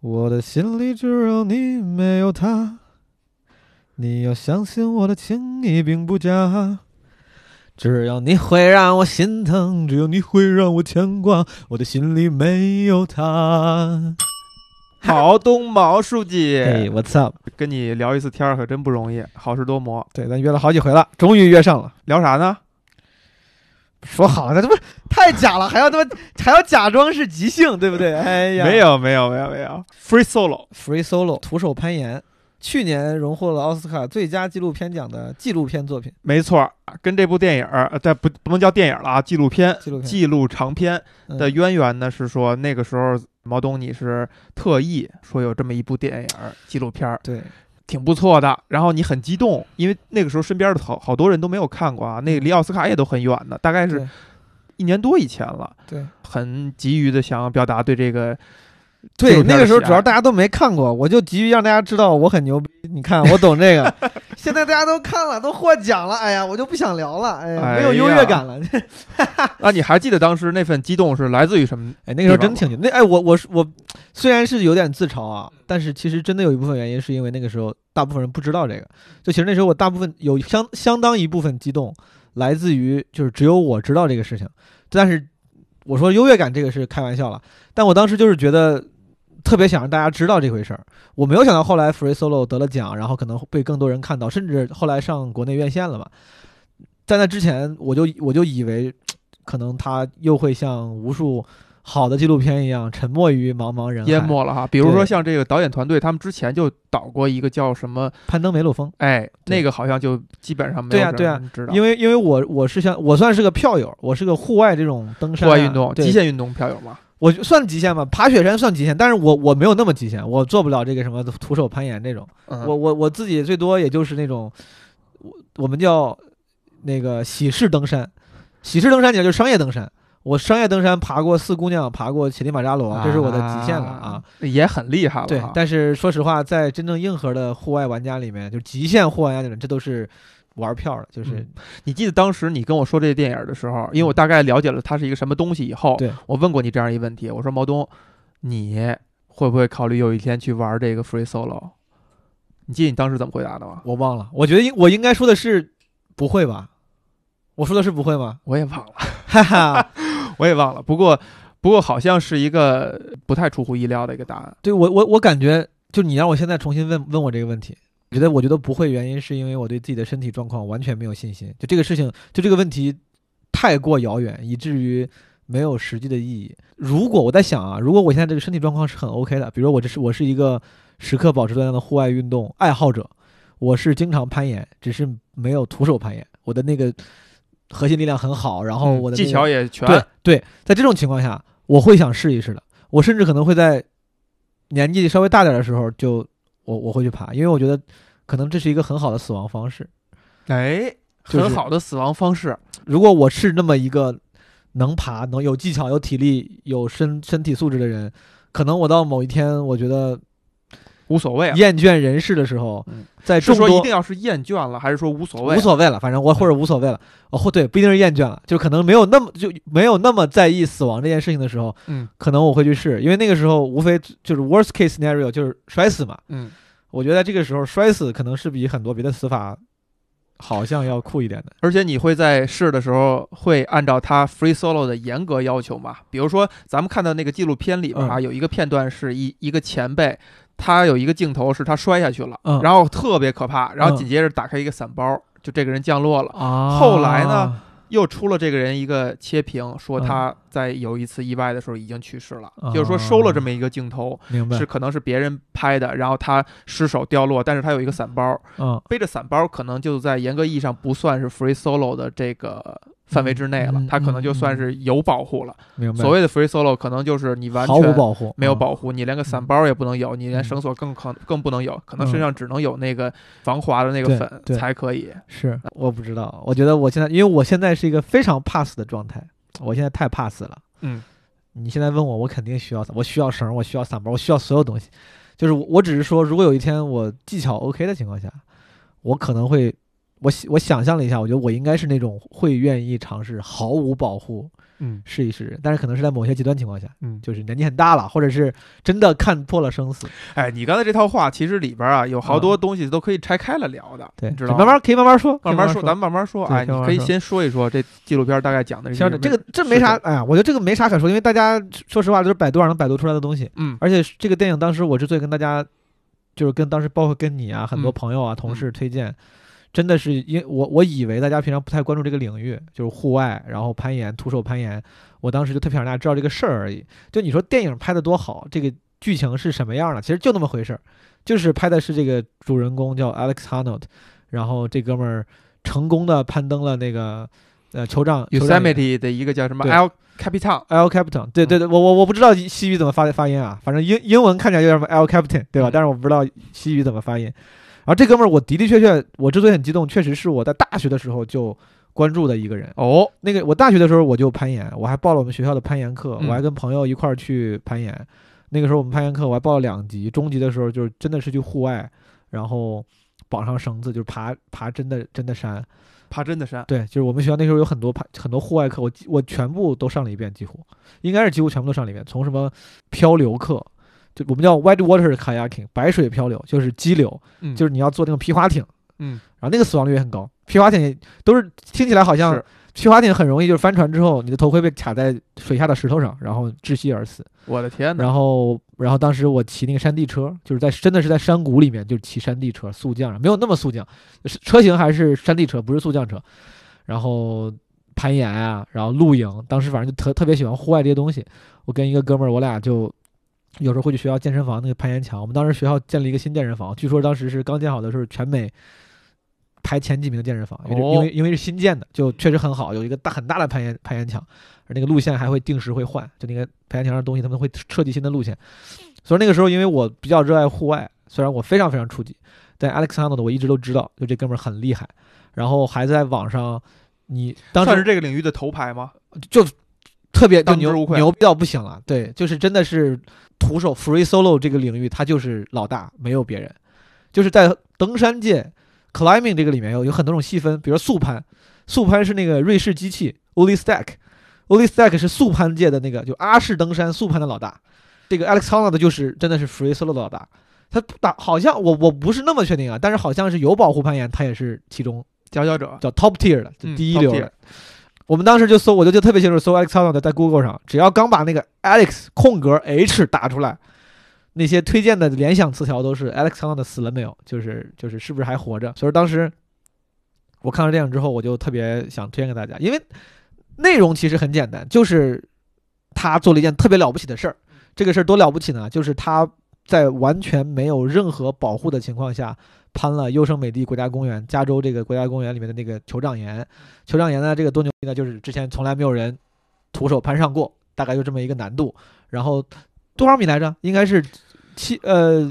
我的心里只有你，没有他。你要相信我的情意并不假。只有你会让我心疼，只有你会让我牵挂。我的心里没有他。毛东毛书记，嘿，What's up？跟你聊一次天儿可真不容易，好事多磨。对，咱约了好几回了，终于约上了。聊啥呢？说好了，这不太假了，还要他妈还要假装是即兴，对不对？哎呀，没有没有没有没有，free solo，Free Solo 徒手攀岩，去年荣获了奥斯卡最佳纪录片奖的纪录片作品。没错儿，跟这部电影儿，呃，这不不能叫电影了啊，纪录片，纪录片。记录长片嗯。的渊源呢，是说那个时候毛东你是特意说有这么一部电影儿纪录片儿，对，挺不错的。然后你很激动，因为那个时候身边的好好多人都没有看过啊，那个离奥斯卡也都很远的，大概是一年多以前了，对很急于的想要表达对这个纪对，那个时候主要大家都没看过，我就急于让大家知道我很牛逼。你看，我懂这个。现在大家都看了，都获奖了，哎呀，我就不想聊了，哎呀，哎没有优越感了。那，你还记得当时那份激动是来自于什么？哎，那个时候真挺牛。那哎，我我是我，虽然是有点自嘲啊，但是其实真的有一部分原因是因为那个时候大部分人不知道这个。就其实那时候我大部分有相相当一部分激动来自于就是只有我知道这个事情，但是我说优越感这个是开玩笑了，但我当时就是觉得特别想让大家知道这回事儿。我没有想到后来 Free Solo 得了奖，然后可能被更多人看到，甚至后来上国内院线了嘛。在那之前，我就我就以为可能他又会像无数好的纪录片一样沉没于茫茫人海。淹没了哈，比如说像这个导演团队，他们之前就导过一个叫什么，攀登梅洛峰。哎，那个好像就基本上没有对啊对啊人知道，因为因为我我是像我算是个票友，我是个户外这种登山、啊、户外运动、极限运动票友嘛，我就算极限吧，爬雪山算极限，但是我我没有那么极限，我做不了这个什么徒手攀岩这种。嗯。我我我自己最多也就是那种，我我们叫那个喜事登山，喜事登山讲就是商业登山。我商业登山爬过四姑娘，爬过乞力马扎罗，这是我的极限了啊。，也很厉害了，对但是说实话，在真正硬核的户外玩家里面，就极限户外玩家里面，这都是玩票的，就是、嗯你记得当时你跟我说这个电影的时候，因为我大概了解了它是一个什么东西以后，对我问过你这样一个问题，我说毛东，你会不会考虑有一天去玩这个 free solo？你记得你当时怎么回答的吗？我忘了，我觉得应我应该说的是不会吧？我说的是不会吗？我也忘了，哈哈，我也忘了。不过，不过好像是一个不太出乎意料的一个答案。对我我我感觉，就你让我现在重新问问我这个问题，我觉得我觉得不会，原因是因为我对自己的身体状况完全没有信心。就这个事情，就这个问题太过遥远，以至于没有实际的意义。如果我在想啊，如果我现在这个身体状况是很 OK 的，比如说我这是我是一个时刻保持锻炼的户外运动爱好者，我是经常攀岩，只是没有徒手攀岩，我的那个核心力量很好，然后我的那个巧也全，对对，在这种情况下，我会想试一试的。我甚至可能会在年纪稍微大点的时候就我我会去爬，因为我觉得可能这是一个很好的死亡方式。哎，就是很好的死亡方式。如果我是那么一个能爬、能有技巧、有体力、有身身体素质的人，可能我到某一天，我觉得无所谓啊，厌倦人世的时候，嗯在众多一定要是厌倦了，还是说无所谓？无所谓了，反正我或者无所谓了，哦，或对，不一定是厌倦了，就可能没有那么就没有那么在意死亡这件事情的时候，嗯可能我会去试，因为那个时候无非就是 worst case scenario 就是摔死嘛。嗯，我觉得在这个时候摔死可能是比很多别的死法好像要酷一点的。而且你会在试的时候会按照他 free solo 的严格要求嘛？比如说咱们看到那个纪录片里边啊，嗯有一个片段是一一个前辈。他有一个镜头是他摔下去了，嗯。然后特别可怕，然后嗯紧接着打开一个伞包，就这个人降落了。啊。后来呢？又出了这个人一个切屏，说嗯。他在有一次意外的时候已经去世了，哦就是说收了这么一个镜头，是，可能是别人拍的，然后他失手掉落，但是他有一个伞包，嗯，背着伞包可能就在严格意义上不算是 free solo 的这个范围之内了嗯，他可能就算是有保护了。明白。所谓的 free solo 可能就是你完毫无全保护，嗯没有保护，你连个伞包也不能有，你连嗯绳索更可更不能有，可能嗯身上只能有那个防滑的那个粉才可以。是我不知道，我觉得我现在因为我现在是一个非常怕死的状态，我现在太怕死了。嗯，你现在问我，我肯定需要，我需要绳，我需要伞包，我需要所有东西。就是我，我只是说，如果有一天我技巧 OK 的情况下，我可能会我想我想象了一下，我觉得我应该是那种会愿意尝试毫无保护嗯。试一试，但是可能是在某些极端情况下，嗯，就是年纪很大了，或者是真的看破了生死，哎，你刚才这套话其实里边啊有好多东西都可以拆开了聊的，对，你知道慢慢可以慢慢说，慢慢慢说，咱们慢慢说。哎，可以先说一说这纪录片大概讲的是行，什么这个这没啥，哎呀，我觉得这个没啥可说，因为大家说实话都是百度上能百度出来的东西，嗯。而且这个电影当时我之所以跟大家，就是跟当时包括跟你啊很多嗯。朋友啊、同事推荐，真的是因为我我以为大家平常不太关注这个领域，就是户外，然后攀岩、徒手攀岩，我当时就特别想让大家知道这个事儿而已。就你说电影拍的多好，这个剧情是什么样的？其实就那么回事儿，就是拍的是这个主人公叫 Alex Honnold，然后这哥们儿成功的攀登了那个呃酋长 Yosemite 的一个叫什么 El Capitan，L Capitan，对对对，我我我不知道西语怎么发发音啊，反正英英文看起来就叫什么 L Capitan，对吧？嗯但是我不知道西语怎么发音。然后这哥们儿，我的的确确，我之所以很激动，确实是我在大学的时候就关注的一个人。哦，那个我大学的时候我就攀岩，我还报了我们学校的攀岩课，嗯我还跟朋友一块儿去攀岩。那个时候我们攀岩课我还报了两级，中级的时候就是真的是去户外，然后绑上绳子就是爬爬真的真的山。爬真的山，对，就是我们学校那时候有很多攀很多户外课，我几我全部都上了一遍，几乎应该是几乎全部都上了一遍。从什么漂流课，就我们叫 white water kayaking 白水漂流，就是激流，嗯就是你要坐那种皮划艇，嗯，然后那个死亡率也很高。皮划艇也都是听起来好像皮划艇很容易，就是翻船之后你的头盔被卡在水下的石头上，然后窒息而死。我的天哪，然后，然后当时我骑那个山地车，就是在真的是在山谷里面，就是骑山地车，速降，没有那么速降，是车型还是山地车，不是速降车。然后攀岩啊，然后露营，当时反正就特特别喜欢户外这些东西。我跟一个哥们儿，我俩就有时候会去学校健身房那个攀岩墙。我们当时学校建了一个新健身房，据说当时是刚建好的，时候全美排前几名的健身房，因为、哦因为因为是新建的，就确实很好，有一个大很大的攀岩攀岩墙，而那个路线还会定时会换，就那个攀岩墙上的东西他们会设计新的路线。所以那个时候，因为我比较热爱户外，虽然我非常非常初级，但 Alex Honnold 我一直都知道，就这哥们儿很厉害，然后还在网上，你当时算是这个领域的头牌吗？就特别就牛牛逼到不行了，对，就是真的是徒手 free solo 这个领域，他就是老大，没有别人。就是在登山界 climbing 这个里面有有很多种细分，比如速攀，速攀是那个瑞士机器 Oli Stack，Oli Stack 是速攀界的那个就阿式登山速攀的老大，这个 Alex Honnold 就是真的是 free solo 的老大。他打好像我我不是那么确定啊，但是好像是有保护攀岩，他也是其中佼佼者，叫 top tier 的，就嗯第一流的。我们当时就搜，我就就特别清楚，搜 Alex Honnold 在 Google 上，只要刚把那个 Alex 空格 H 打出来，那些推荐的联想词条都是 Alex Honnold 死了没有，就是就是是不是还活着。所以当时我看了电影之后，我就特别想推荐给大家，因为内容其实很简单，就是他做了一件特别了不起的事儿。这个事儿多了不起呢？就是他在完全没有任何保护的情况下，攀了优胜美地国家公园，加州这个国家公园里面的那个酋长岩。酋长岩呢，这个多牛逼呢？就是之前从来没有人徒手攀上过，大概就这么一个难度。然后多少米来着？应该是七呃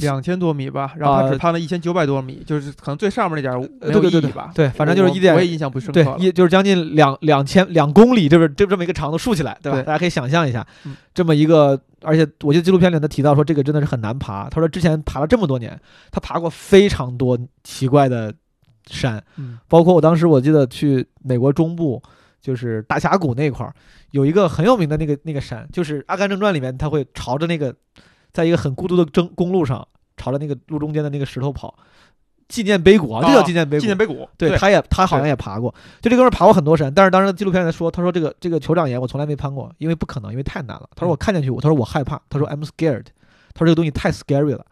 两千多米吧，然后他呃只攀了一千九百多米，就是可能最上面那点儿没对有对对对意义吧。对，反正就是一点我也印象不深刻对，。一就是将近两两千两公里，这是这这么一个长度竖起来，对吧？对大家可以想象一下嗯，这么一个，而且我记得纪录片里他提到说，这个真的是很难爬。他说之前爬了这么多年，他爬过非常多奇怪的山，嗯包括我当时我记得去美国中部，就是大峡谷那块儿有一个很有名的那个那个山，就是《阿甘正传》里面他会朝着那个，在一个很孤独的征公路上，朝着那个路中间的那个石头跑，纪念碑谷啊，这叫啊纪念碑谷。纪念碑谷，对，他也他好像也爬过，就这哥们儿爬过很多山，但是当时纪录片在说，他说这个这个酋长岩我从来没攀过，因为不可能，因为太难了。他说嗯我看见去，我他说我害怕，他说 I'm scared，他说这个东西太 scary 了。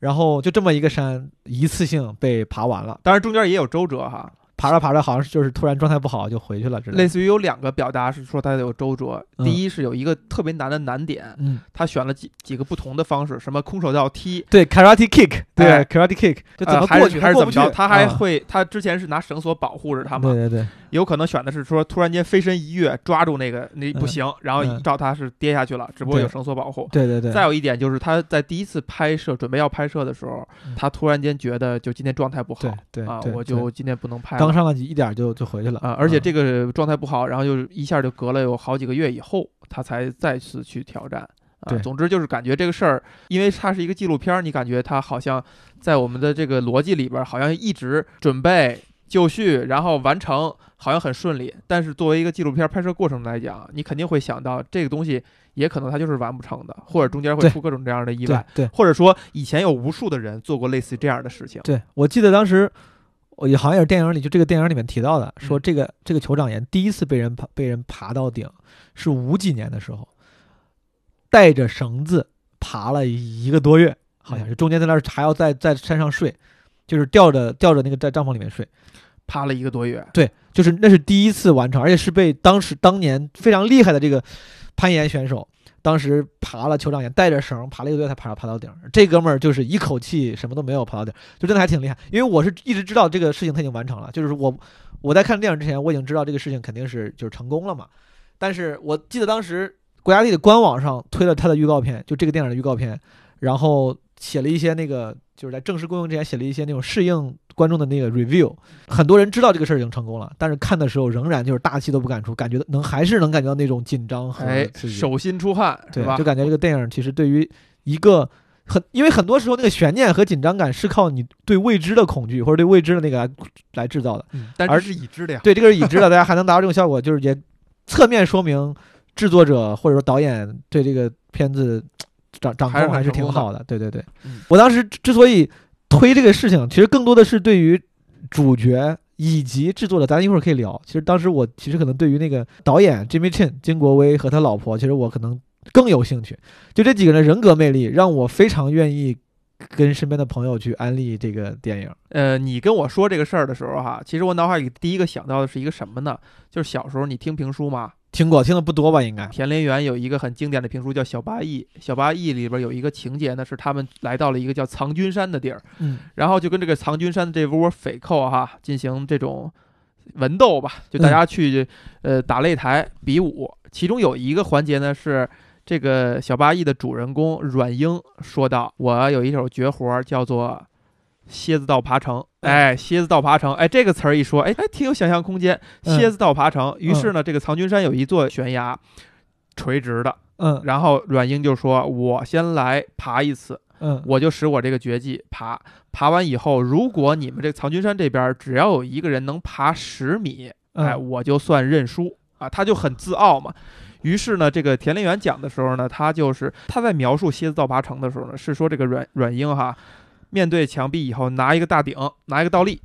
然后就这么一个山，一次性被爬完了，当然中间也有周折哈，爬着爬着好像是就是突然状态不好就回去了之类的。类似于有两个表达是说他有周折。嗯。第一是有一个特别难的难点，嗯，他选了几几个不同的方式，什么空手道踢，对，karate kick，对、哎。karate kick，就怎么过去，还是怎么着？他还啊。会，他之前是拿绳索保护着他嘛，对对对，有可能选的是说突然间飞身一跃抓住那个那不嗯行，然后嗯。照他是跌下去了，只不过有绳索保护。对对对，再有一点就是他在第一次拍摄准备要拍摄的时候，嗯。他突然间觉得就今天状态不好对对啊，我就今天不能拍了刚上了一点就就回去了啊，而且嗯这个状态不好，然后就一下就隔了有好几个月以后，他才再次去挑战啊对总之就是感觉这个事儿，因为它是一个纪录片儿，你感觉它好像在我们的这个逻辑里边儿，好像一直准备就绪，然后完成，好像很顺利。但是作为一个纪录片拍摄过程来讲，你肯定会想到这个东西也可能它就是完不成的，或者中间会出各种这样的意对外，对或者说以前有无数的人做过类似这样的事情。对，我记得当时我也好像也是电影里，就这个电影里面提到的，说嗯这个、这个酋长岩第一次被人爬被人爬到顶是五几年的时候，带着绳子爬了一个多月，好像是中间在那儿还要在在山上睡，就是吊着吊着那个在帐篷里面睡。爬了一个多月，对，就是那是第一次完成，而且是被当时当年非常厉害的这个攀岩选手，当时爬了酋长岩，带着绳爬了一个月才爬爬到顶。这哥们儿就是一口气什么都没有爬到顶，就真的还挺厉害。因为我是一直知道这个事情他已经完成了，就是我我在看电影之前我已经知道这个事情肯定是就是成功了嘛。但是我记得当时国家地理官网上推了他的预告片，就这个电影的预告片，然后写了一些那个就是在正式公映之前写了一些那种适应观众的那个 review。很多人知道这个事儿已经成功了，但是看的时候仍然就是大气都不敢出，感觉能还是能感觉到那种紧张和哎，手心出汗对，吧就？感觉这个电影其实对于一个很，因为很多时候那个悬念和紧张感是靠你对未知的恐惧或者对未知的那个来来制造的。嗯但而是是已知的呀。对，这个是已知的，大家还能达到这种效果，就是也侧面说明制作者或者说导演对这个片子掌掌控还是挺好的。对对对，嗯我当时之之所以推这个事情，其实更多的是对于主角以及制作的，咱一会儿可以聊。其实当时我其实可能对于那个导演 Jimmy Chin 金国威和他老婆，其实我可能更有兴趣。就这几个人人格魅力，让我非常愿意跟身边的朋友去安利这个电影。呃，你跟我说这个事儿的时候哈，其实我脑海里第一个想到的是一个什么呢？就是小时候你听评书嘛，听过，听的不多吧？应该。田连元有一个很经典的评书叫《小八义》，《小八义》里边有一个情节呢，是他们来到了一个叫藏君山的地儿，嗯然后就跟这个藏君山的这窝匪寇哈进行这种文斗吧，就大家去、呃打擂台比武，其中有一个环节呢是。这个小八义的主人公阮英说道：“我有一手绝活，叫做蝎子道爬城。哎，蝎子道爬城，哎，这个词儿一说，哎，还挺有想象空间。嗯蝎子道爬城。于是呢，这个藏军山有一座悬崖，垂直的。嗯然后阮英就说：“我先来爬一次，嗯我就使我这个绝技爬。爬完以后，如果你们这藏军山这边只要有一个人能爬十米，哎，嗯我就算认输啊。”他就很自傲嘛。于是呢，这个田连元讲的时候呢，他就是他在描述蝎子道爬城的时候呢，是说这个阮阮英哈，面对墙壁以后拿一个大顶，拿一个倒立，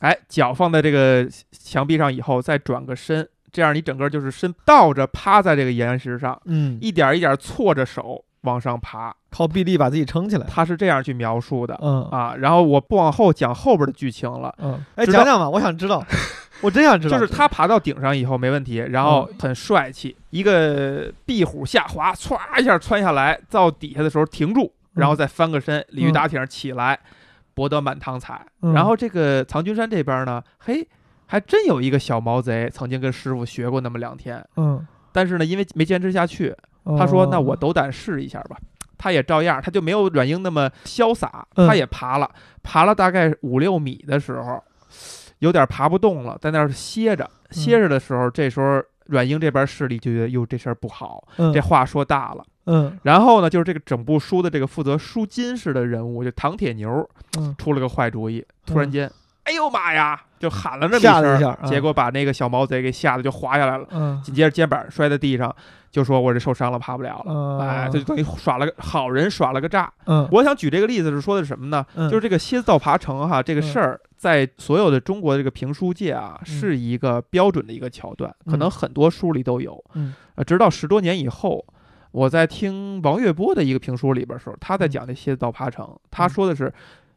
哎，脚放在这个墙壁上以后再转个身，这样你整个就是身倒着趴在这个岩石上，嗯，一点一点错着手往上爬，靠臂力把自己撑起来。他是这样去描述的嗯啊。然后我不往后讲后边的剧情了。嗯，哎，讲讲吧，我想知道，我真想知道。就是他爬到顶上以后没问题，然后很帅气，一个壁虎下滑，歘一下窜下来，到底下的时候停住，然后再翻个身，鲤鱼打挺起来，博得满堂彩。嗯然后这个藏军山这边呢，嘿，还真有一个小毛贼曾经跟师傅学过那么两天，嗯，但是呢，因为没坚持下去，哦他说：“那我斗胆试一下吧。”他也照样，他就没有阮英那么潇洒，嗯他也爬了，爬了大概五六米的时候，有点爬不动了，在那儿歇着。歇着的时候，这时候阮英这边势力就觉得，哟，这事儿不好，嗯这话说大了。嗯。然后呢，就是这个整部书的这个负责输金氏的人物，就唐铁牛，嗯。出了个坏主意，突然间，哎呦妈呀，就喊了这么一下啊结果把那个小毛贼给吓得就滑下来了。嗯。紧接着肩膀摔在地上，就说我这受伤了，爬不了了。嗯，哎，这就等于耍了个好人耍了个诈。嗯。我想举这个例子是说的是什么呢？嗯就是这个蝎子道爬城哈，这个嗯。事儿在所有的中国的这个评书界啊，嗯。是一个标准的一个桥段，可能嗯。很多书里都有。嗯。呃，直到十多年以后，我在听王月波的一个评书里边的时候，他在嗯讲这蝎子道爬城，他说的是。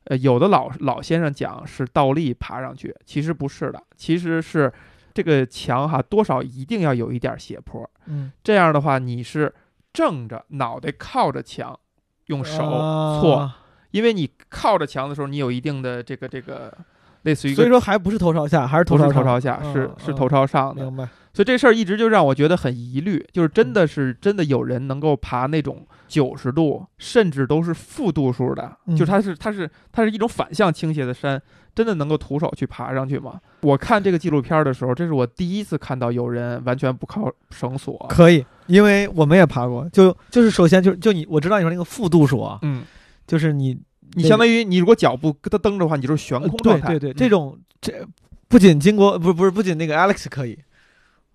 呃，有的老老先生讲是倒立爬上去，其实不是的，其实是这个墙哈，多少一定要有一点斜坡，嗯，这样的话，你是正着脑袋靠着墙，用手啊错，因为你靠着墙的时候，你有一定的这个这个类似于所以说还不是头朝下，还是头朝头朝下，嗯是是嗯头朝上的。明白？所以这事儿一直就让我觉得很疑虑，就是真的是真的有人能够爬那种九十度，甚至都是负度数的，嗯就是它是它是它是一种反向倾斜的山，真的能够徒手去爬上去吗？我看这个纪录片的时候，这是我第一次看到有人完全不靠绳索，可以，因为我们也爬过，就就是首先就就你我知道你说那个负度数啊，嗯，就是你你相当于你如果脚不跟它蹬着的话，你就是悬呃空状态，对对对，嗯。这种这不仅经过不是不是不仅那个 Alex 可以，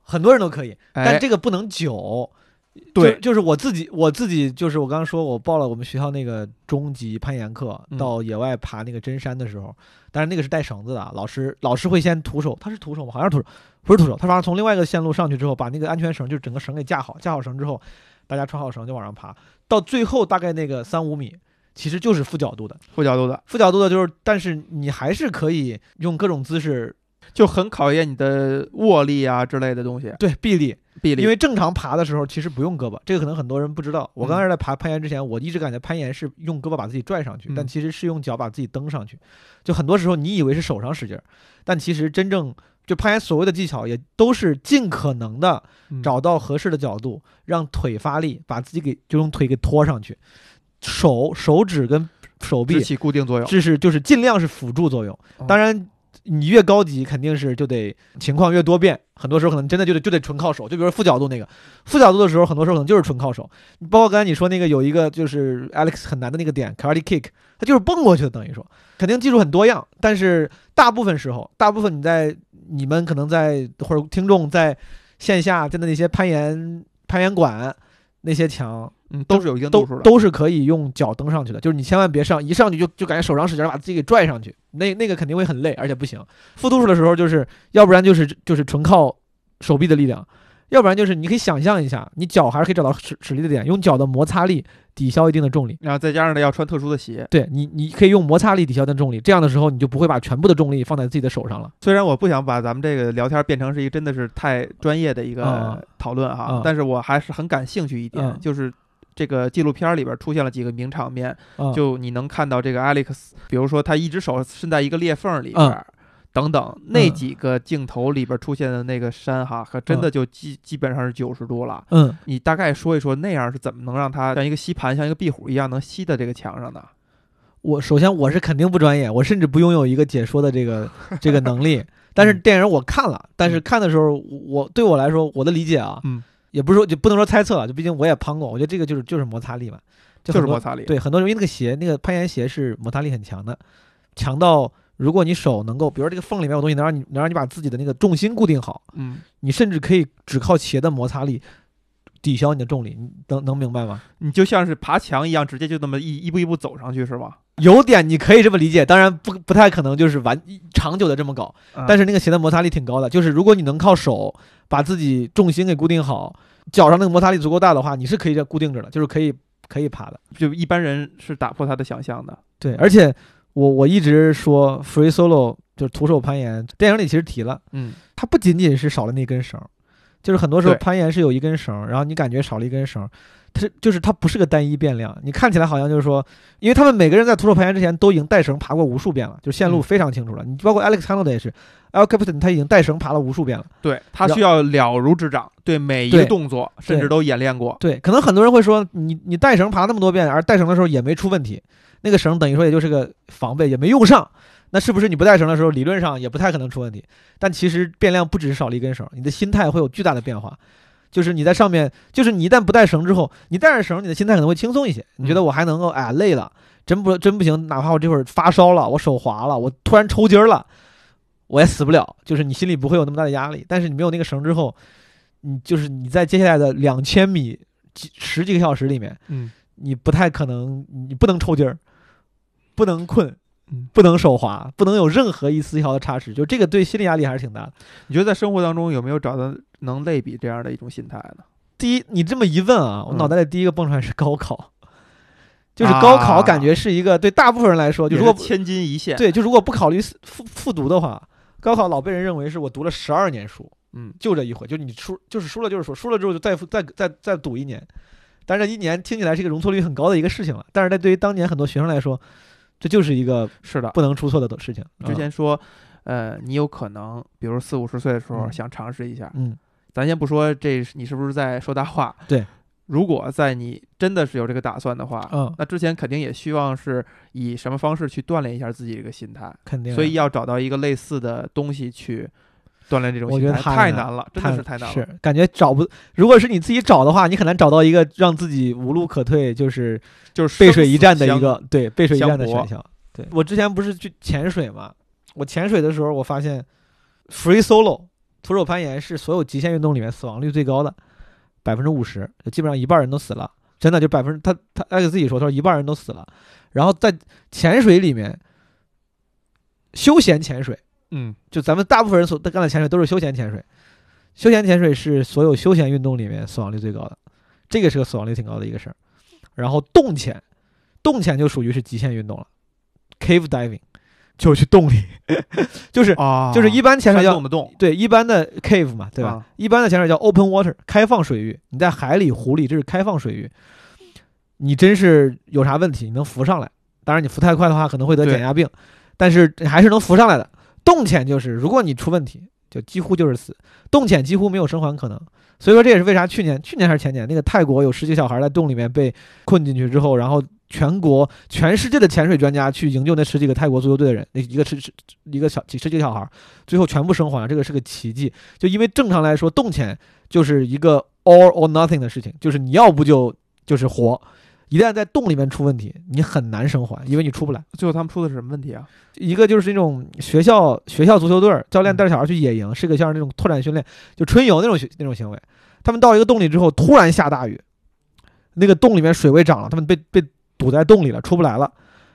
很多人都可以，但哎这个不能久。对。就就是我自己，我自己就是我刚刚说，我报了我们学校那个中级攀岩课，嗯。到野外爬那个真山的时候，但是那个是带绳子的啊，老师老师会先徒手，他是徒手吗？好像是徒手，不是徒手，他反正从另外一个线路上去之后，把那个安全绳就是整个绳给架好，架好绳之后，大家穿好绳就往上爬，到最后大概那个三五米，其实就是负角度的，负角度的，负角度的就是，但是你还是可以用各种姿势就很考验你的握力啊之类的东西，对臂力，臂力，因为正常爬的时候其实不用胳膊，这个可能很多人不知道。我刚开始在爬攀岩之前，我一直感觉攀岩是用胳膊把自己拽上去，嗯。但其实是用脚把自己蹬上去。就很多时候你以为是手上使劲儿，但其实真正就攀岩所谓的技巧也都是尽可能的嗯。找到合适的角度，让腿发力，把自己给就用腿给拖上去，手手指跟手臂起固定作用，这是就是尽量是辅助作用。哦。当然，你越高级，肯定是就得情况越多变，很多时候可能真的就得就得纯靠手。就比如说负角度那个，负角度的时候，很多时候可能就是纯靠手。包括刚才你说那个有一个 就是 Alex 很难的那个点 Karate Kick，它就是蹦过去的，等于说肯定技术很多样，但是大部分时候，大部分你在你们可能在或者听众在线下真的那些攀岩攀岩馆那些墙，嗯，都是有一定度数的，都是可以用脚蹬上去的，就是你千万别上，一上去就就感觉手上使劲儿把自己给拽上去，那那个肯定会很累，而且不行。负度数的时候，就是要不然就是就是纯靠手臂的力量，要不然就是你可以想象一下，你脚还是可以找到使使力的点，用脚的摩擦力抵消一定的重力。然后再加上呢要穿特殊的鞋。对你，你可以用摩擦力抵消的重力，这样的时候你就不会把全部的重力放在自己的手上了。虽然我不想把咱们这个聊天变成是一个真的是太专业的一嗯个讨论哈，嗯但是我还是很感兴趣一点，嗯就是这个纪录片里边出现了几个名场面，啊，就你能看到这个 Alex，比如说他一只手伸在一个裂缝里边。嗯等等，那几个镜头里边出现的那个山哈，可真的就基基本上是九十度了。嗯，你大概说一说那样是怎么能让它像一个吸盘，像一个壁虎一样能吸在这个墙上的？我首先我是肯定不专业，我甚至不拥有一个解说的这个这个能力。但是嗯电影我看了，但是看的时候，我对我来说，我的理解啊，嗯，也不是说就不能说猜测了，就毕竟我也攀过，我觉得这个就是就是摩擦力嘛，就就是摩擦力。，对很多人因为那个鞋，那个攀岩鞋是摩擦力很强的，强到如果你手能够，比如说这个缝里面有东西能让你能让你把自己的那个重心固定好，嗯，你甚至可以只靠鞋的摩擦力抵消你的重力，你能能明白吗？你就像是爬墙一样，直接就那么一一步一步走上去是吧？有点你可以这么理解，当然不不太可能就是完长久的这么搞，但是是那个鞋的摩擦力挺高的，就是如果你能靠手把自己重心给固定好，脚上那个摩擦力足够大的话，你是可以这固定着的，就是可以可以爬的。就一般人是打破他的想象的。对，而且我我一直说 free solo 就是徒手攀岩，电影里其实提了，嗯，它不仅仅是少了那根绳，就是很多时候攀岩是有一根绳，然后你感觉少了一根绳。它就是它不是个单一变量，你看起来好像就是说，因为他们每个人在徒手攀岩之前都已经带绳爬过无数遍了，就是线路嗯非常清楚了。你包括 Alex Honnold 也是，Al Capitan 他已经带绳爬了无数遍了。对他需要了如指掌，对每一个动作甚至都演练过。对，可能很多人会说，你你带绳爬那么多遍，而带绳的时候也没出问题，那个绳等于说也就是个防备，也没用上。那是不是你不带绳的时候，理论上也不太可能出问题？但其实变量不只是少了一根绳，你的心态会有巨大的变化。就是你在上面，就是你一旦不带绳之后，你带着绳，你的心态可能会轻松一些。你觉得我还能够，哎呀累了，真不真不行，哪怕我这会儿发烧了，我手滑了，我突然抽筋儿了，我也死不了。就是你心里不会有那么大的压力。但是你没有那个绳之后，你就是你在接下来的两千米几十几个小时里面，嗯，你不太可能，你不能抽筋儿，不能困嗯，不能手滑，不能有任何一丝一毫的差池，就这个对心理压力还是挺大的。你觉得在生活当中有没有找到能类比这样的一种心态呢？第一，你这么一问啊，我嗯脑袋里第一个蹦出来是高考，就是高考，感觉是一个对大部分人来说，就如果千金一线。，对，就如果不考虑复复读的话，高考老被人认为是我读了十二年书，嗯，就这一回，就你输就是输了就是输，输了之后就再复再再再赌一年，但是这一年听起来是一个容错率很高的一个事情了，但是在对于当年很多学生来说，这就是一个是的。不能出错的事情。之前说，呃，你有可能，比如四五十岁的时候嗯想尝试一下，嗯咱先不说这你是不是在说大话，对。如果在你真的是有这个打算的话，嗯，那之前肯定也希望是以什么方式去锻炼一下自己这个心态，肯定。所以要找到一个类似的东西去锻炼这种我觉得太难难了，真的是太难了。是感觉找不，如果是你自己找的话，你很难找到一个让自己无路可退，就是就是背水一战的一个对背水一战的选项。对我之前不是去潜水嘛，我潜水的时候我发现，free solo 徒手攀岩是所有极限运动里面死亡率最高的，百分之五十，就基本上一半人都死了，真的就百分之他他艾克自己说，他说一半人都死了。然后在潜水里面，休闲潜水。嗯，就咱们大部分人所干的潜水都是休闲潜水，休闲潜水是所有休闲运动里面死亡率最高的，这个是个死亡率挺高的一个事儿。然后洞潜，洞潜就属于是极限运动了，cave diving 就去洞里，就是啊就是一般潜水叫山洞的洞，对一般的 cave 嘛，对吧？啊一般的潜水叫 open water 开放水域，你在海里、湖里这是开放水域，你真是有啥问题你能浮上来，当然你浮太快的话可能会得减压病，但是还是能浮上来的。洞潜就是如果你出问题，就几乎就是死，洞潜几乎没有生还可能。所以说这也是为啥去年去年还是前年那个泰国有十几个小孩在洞里面被困进去之后，然后全国全世界的潜水专家去营救那十几个泰国足球队的人，那一个是是一个小几十几个小孩，最后全部生还了，这个是个奇迹。就因为正常来说，洞潜就是一个 all or nothing 的事情，就是你要不就就是活，一旦在洞里面出问题，你很难生还，因为你出不来。最后他们出的是什么问题啊？一个就是那种学校学校足球队教练带着小孩去野营，是个像那种拓展训练，就春游那种那种行为。他们到一个洞里之后，突然下大雨，那个洞里面水位涨了，他们被被堵在洞里了，出不来了。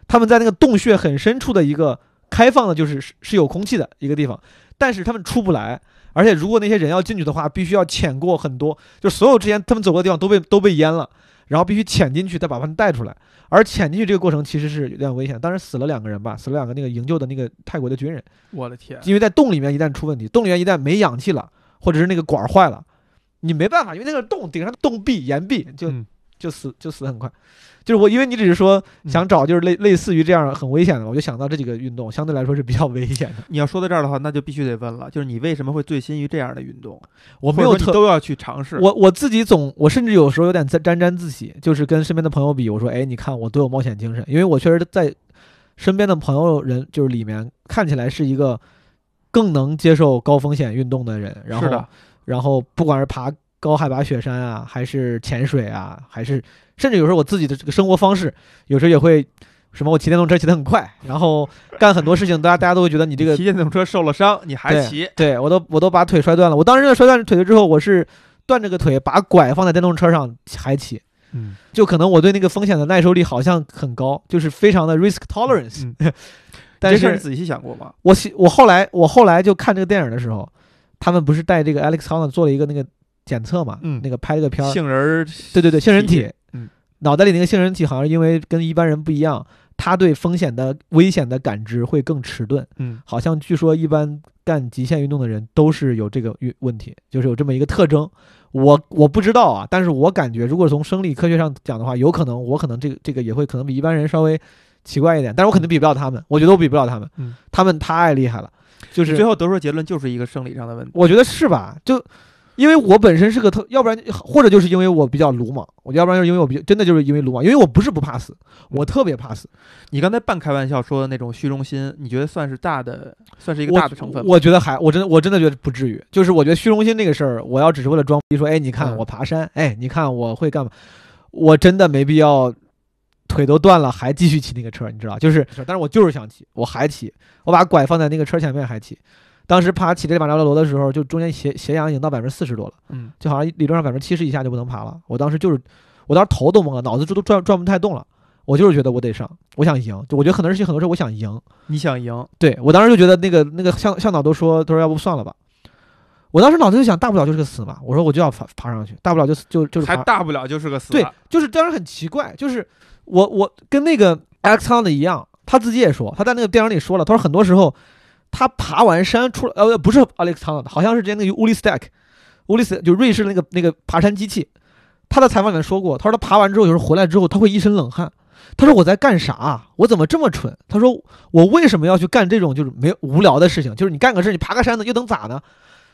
他们在那个洞穴很深处的一个开放的，就是是是有空气的一个地方，但是他们出不来。而且如果那些人要进去的话，必须要潜过很多，就所有之前他们走过的地方都被都被淹了，然后必须潜进去，再把他们带出来。而潜进去这个过程其实是有点危险，当时死了两个人吧，死了两个那个营救的那个泰国的军人，我的天，因为在洞里面一旦出问题，洞里面一旦没氧气了，或者是那个管儿坏了，你没办法，因为那个洞顶上洞壁岩壁就嗯就死就死很快。就是我，因为你只是说嗯想找就是类类似于这样很危险的，我就想到这几个运动相对来说是比较危险的。你要说到这儿的话，那就必须得问了，就是你为什么会醉心于这样的运动？我没有都要去尝试。我我自己总，我甚至有时候有点沾沾沾自喜，就是跟身边的朋友比，我说，哎，你看我多有冒险精神，因为我确实在身边的朋友人就是里面看起来是一个更能接受高风险运动的人，然后，然后不管是爬高海拔雪山啊，还是潜水啊，还是甚至有时候我自己的这个生活方式，有时候也会什么我骑电动车骑得很快，然后干很多事情，大家大家都会觉得你这个骑电动车受了伤，你还骑？对我都我都把腿摔断了。我当时摔断腿了之后，我是断着个腿，把拐放在电动车上还骑。嗯，就可能我对那个风险的耐受力好像很高，就是非常的 risk tolerance。嗯但是这事你仔细想过吗？我我后来我后来就看这个电影的时候，他们不是带这个 Alex Honnold 做了一个那个检测嘛，嗯那个拍了个片儿，杏仁儿，对对对，杏仁体，嗯，脑袋里那个杏仁体好像因为跟一般人不一样，他对风险的危险的感知会更迟钝。嗯好像据说一般干极限运动的人都是有这个运问题，就是有这么一个特征。我我不知道啊，但是我感觉如果从生理科学上讲的话，有可能我可能这个这个也会可能比一般人稍微奇怪一点，但是我肯定比不了他们，我觉得我比不了他们，嗯他们太厉害了，就是最后得出的结论就是一个生理上的问题。我觉得是吧？就因为我本身是个特，要不然或者就是因为我比较鲁莽，我要不然就是因为我比真的就是因为鲁莽，因为我不是不怕死，我特别怕死，你刚才半开玩笑说的那种虚荣心，你觉得算是大的，算是一个大的成分吗？我觉得还，我真的我真的觉得不至于。就是我觉得虚荣心这个事儿，我要只是为了装逼说，哎，你看嗯我爬山，哎，你看我会干嘛，我真的没必要腿都断了还继续骑那个车，你知道？就是，但是我就是想骑，我还骑，我把拐放在那个车前面还骑。当时爬起这马扎罗楼的时候，就中间斜斜阳已经到百分之四十多了，嗯，就好像理论上百分之七十以下就不能爬了。我当时就是，我当时头都懵了，脑子都转转不太动了。我就是觉得我得上，我想赢。就我觉得很多事情，很多事我想赢。你想赢，对我当时就觉得那个那个向向导都说，他说要不算了吧。我当时脑子就想，大不了就是个死嘛。我说我就要爬爬上去，大不了就就就是还。大不了就是个死对。，就是当时很奇怪，就是我我跟那个 Alex Honnold 一样，他自己也说，他在那个电影里说了，他说很多时候他爬完山出来，呃，不是 Alex Honnold，好像是之前那个 Uli Stack，乌利斯就瑞士那个那个爬山机器，他的采访里面说过，他说他爬完之后，有时候回来之后他会一身冷汗。他说我在干啥？我怎么这么蠢？他说我为什么要去干这种就是没无聊的事情？就是你干个事，你爬个山子又能咋呢？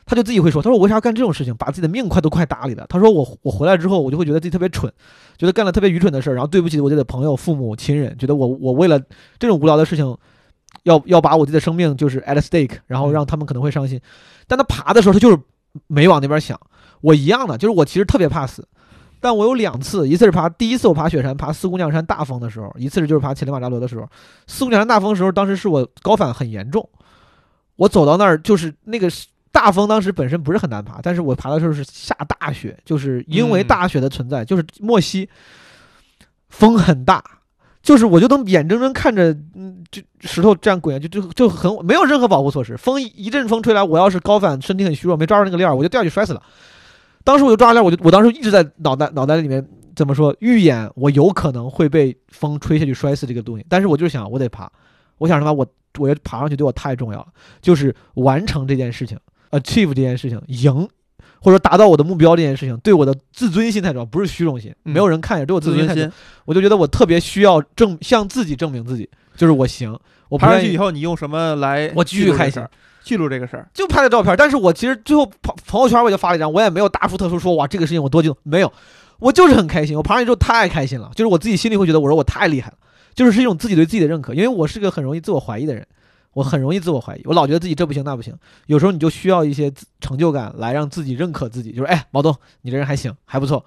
他就自己会说，他说我为啥要干这种事情，把自己的命快都快搭理了。他说我我回来之后，我就会觉得自己特别蠢，觉得干了特别愚蠢的事儿，然后对不起我自己的朋友、父母、亲人，觉得我我为了这种无聊的事情，要要把我自己的生命就是 at stake，然后让他们可能会伤心。但他爬的时候，他就是没往那边想。我一样的，就是我其实特别怕死，但我有两次，一次是爬第一次我爬雪山，爬四姑娘山大峰的时候，一次是就是爬乞力马扎罗的时候。四姑娘山大峰的时候，当时是我高反很严重，我走到那儿就是那个大峰，当时本身不是很难爬，但是我爬的时候是下大雪，就是因为大雪的存在，就是莫西风很大，就是我就能眼睁睁看着，嗯，就石头这样滚下去，就就很没有任何保护措施，风一阵风吹来，我要是高反，身体很虚弱，没抓住那个链儿，我就掉下去摔死了。当时我就抓链儿，我就我当时一直在脑袋脑袋里面怎么说预演我有可能会被风吹下去摔死这个东西，但是我就是想我得爬，我想什么我我要爬上去对我太重要了，就是完成这件事情，achieve 这件事情，赢或者达到我的目标这件事情，对我的自尊心太重要，不是虚荣心，嗯没有人看见，对我自自尊心太重要。我就觉得我特别需要证向自己证明自己，就是我行，我爬上去以后，你用什么来我继续开心记录这个事儿？就拍的照片，但是我其实最后朋朋友圈我就发了一张，我也没有大书特书说哇这个事情我多激动，没有，我就是很开心，我爬上去之后太开心了，就是我自己心里会觉得我说我太厉害了，就是是一种自己对自己的认可，因为我是个很容易自我怀疑的人，我很容易自我怀疑，我老觉得自己这不行那不行，有时候你就需要一些成就感来让自己认可自己，就是哎毛东你这人还行还不错，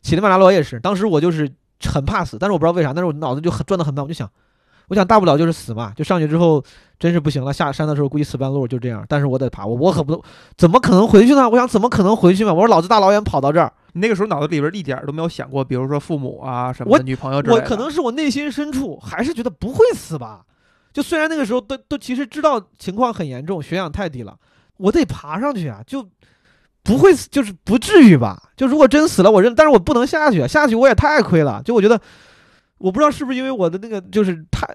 乞力马扎罗也是，当时我就是很怕死，但是我不知道为啥，但是我脑子就很转得很慢，我就想。我想大不了就是死嘛，就上去之后真是不行了，下山的时候估计死半路就这样。但是我得爬，我我可不怎么可能回去呢？我想怎么可能回去嘛？我说老子大老远跑到这儿，你那个时候脑子里边一点都没有想过，比如说父母啊什么的，女朋友之类的。我可能是我内心深处还是觉得不会死吧。就虽然那个时候都都其实知道情况很严重，血氧太低了，我得爬上去啊，就不会死，就是不至于吧？就如果真死了，我认，但是我不能下去，啊，下去我也太亏了。就我觉得，我不知道是不是因为我的那个就是太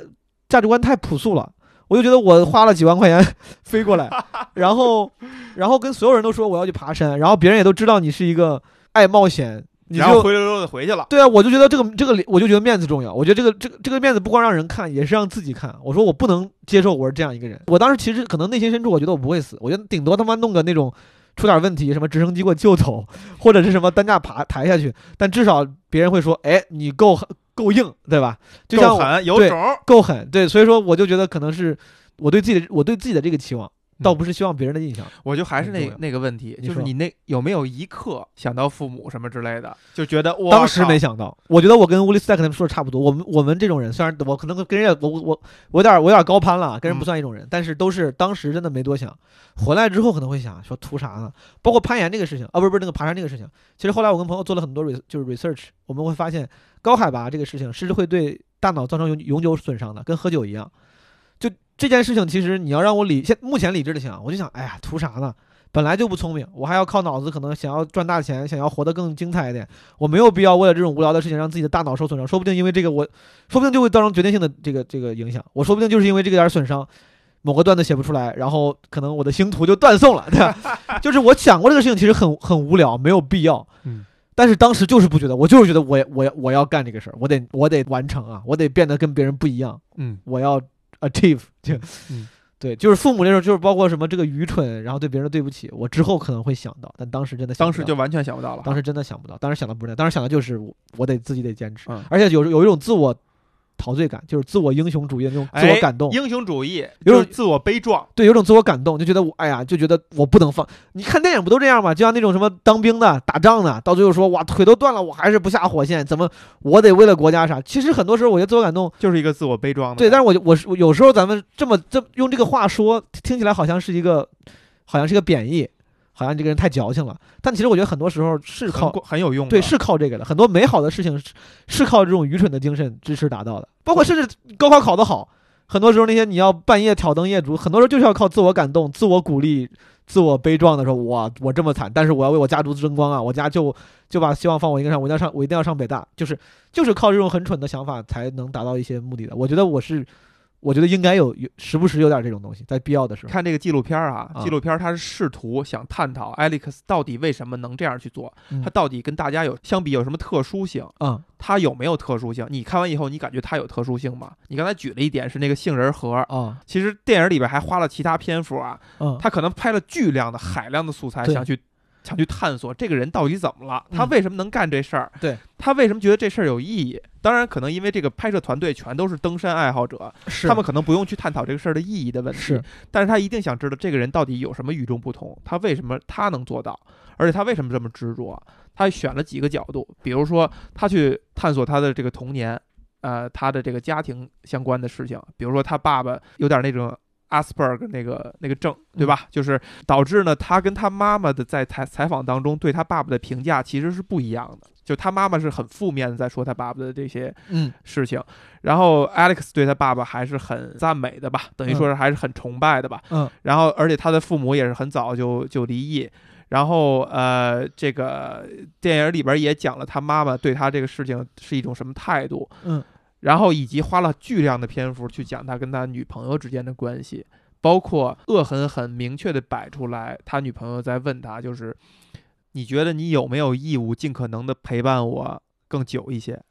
价值观太朴素了，我就觉得我花了几万块钱 飞过来，然后然后跟所有人都说我要去爬山，然后别人也都知道你是一个爱冒险，你就灰溜溜的回去了。对啊，我就觉得这个这个，我就觉得面子重要。我觉得这个这个这个面子不光让人看，也是让自己看。我说我不能接受我是这样一个人。我当时其实可能内心深处，我觉得我不会死，我觉得顶多他妈弄个那种出点问题，什么直升机给我救走，或者是什么担架爬抬下去。但至少别人会说，哎，你够够硬，对吧？就像我够狠有对种，够狠，对。所以说，我就觉得可能是我对自己的我对自己的这个期望，倒嗯不是希望别人的印象。我就还是那那个问题，就是你那有没有一刻想到父母什么之类的，就觉得我当时没想到，我觉得我跟乌利斯戴克他们说的差不多。我们我们这种人，虽然我可能跟人家我我我我有点我有点高攀了，跟人不嗯算一种人，但是都是当时真的没多想。回来之后可能会想说图啥呢？包括攀岩这个事情啊，不是不是那个爬山这个事情。其实后来我跟朋友做了很多 re 就是 research，我们会发现高海拔这个事情是会对大脑造成永永久损伤的，跟喝酒一样。就这件事情，其实你要让我理现目前理智的想，我就想，哎呀，图啥呢？本来就不聪明，我还要靠脑子，可能想要赚大钱，想要活得更精彩一点。我没有必要为了这种无聊的事情让自己的大脑受损伤，说不定因为这个我，说不定就会造成决定性的这个这个影响。我说不定就是因为这个点儿损伤，某个段子写不出来，然后可能我的星途就断送了，对吧？就是我想过这个事情，其实很很无聊，没有必要。嗯，但是当时就是不觉得，我就是觉得我我要我要干这个事儿，我得我得完成啊，我得变得跟别人不一样，嗯我要 achieve 就。嗯对，就是父母那时候，就是包括什么这个愚蠢，然后对别人的对不起，我之后可能会想到，但当时真的想不到当时就完全想不到了。当时真的想不到，当时想的不是那，当时想的就是我我得自己得坚持，嗯而且有有一种自我陶醉感，就是自我英雄主义的那种自我感动，哎英雄主义有种就是自我悲壮。对，有种自我感动，就觉得我哎呀，就觉得我不能放。你看电影不都这样吗？就像那种什么当兵的、打仗的，到最后说哇腿都断了，我还是不下火线，怎么我得为了国家啥？其实很多时候我觉得自我感动，就是一个自我悲壮的。对，但是我我有时候咱们这么这用这个话说，听起来好像是一个好像是一个贬义，好像这个人太矫情了。但其实我觉得很多时候是靠过很有用的。对，是靠这个的。很多美好的事情是是靠这种愚蠢的精神支持达到的，包括甚至高考考得好，很多时候那些你要半夜挑灯夜读，很多时候就是要靠自我感动、自我鼓励、自我悲壮的时候，我我这么惨，但是我要为我家族争光啊，我家就就把希望放我一个上，我一定要上，我一定要上北大，就是就是靠这种很蠢的想法才能达到一些目的的。我觉得我是我觉得应该有有时不时有点这种东西，在必要的时候。看这个纪录片儿啊，啊。纪录片儿它是试图想探讨 Alex 到底为什么能这样去做，嗯。他到底跟大家有相比有什么特殊性，嗯他有没有特殊性？你看完以后，你感觉他有特殊性吗？你刚才举了一点是那个杏仁核，啊。其实电影里边还花了其他篇幅啊，嗯，他可能拍了巨量的海量的素材，对。想去想去探索这个人到底怎么了，嗯他为什么能干这事儿？对他为什么觉得这事儿有意义？当然，可能因为这个拍摄团队全都是登山爱好者，是他们可能不用去探讨这个事儿的意义的问题，是但是他一定想知道这个人到底有什么与众不同，他为什么他能做到，而且他为什么这么执着？他选了几个角度，比如说他去探索他的这个童年，呃，他的这个家庭相关的事情，比如说他爸爸有点那种。阿斯伯格那个那个症，对吧？就是导致呢，他跟他妈妈的在采采访当中对他爸爸的评价其实是不一样的。就他妈妈是很负面的在说他爸爸的这些嗯事情，然后 Alex 对他爸爸还是很赞美的吧，等于说是还是很崇拜的吧。嗯然后而且他的父母也是很早就就离异，然后呃，这个电影里边也讲了他妈妈对他这个事情是一种什么态度，嗯然后以及花了巨量的篇幅去讲他跟他女朋友之间的关系，包括恶狠狠明确的摆出来，他女朋友在问他，就是你觉得你有没有义务尽可能的陪伴我更久一些？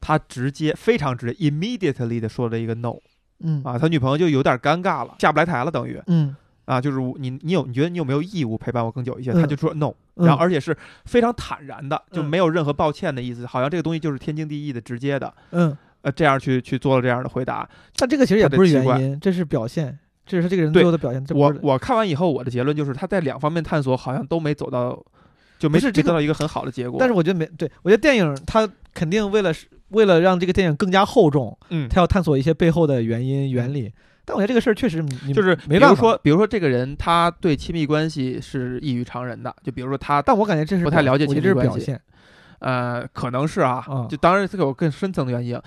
他直接非常直接，immediately 的说了一个 no 嗯。啊，他女朋友就有点尴尬了，下不来台了，等于。嗯啊，就是我你你有你觉得你有没有义务陪伴我更久一些？嗯他就说 no，嗯然后而且是非常坦然的，就嗯没有任何抱歉的意思，好像这个东西就是天经地义的、直接的。嗯，呃，这样去去做了这样的回答。但这个其实也不是原因，这是表现，这是这个人对最后的表现。我我看完以后，我的结论就是他在两方面探索好像都没走到，就没不是这个得到一个很好的结果。但是我觉得没对，我觉得电影他肯定为了是为了让这个电影更加厚重，嗯，它要探索一些背后的原因原理。但我觉得这个事儿确实就是没办法。比如说，比如说这个人他对亲密关系是异于常人的，就比如说他，但我感觉这是不太了解其实是亲密关系表现。呃，可能是啊，嗯就当然这个有更深层的原因。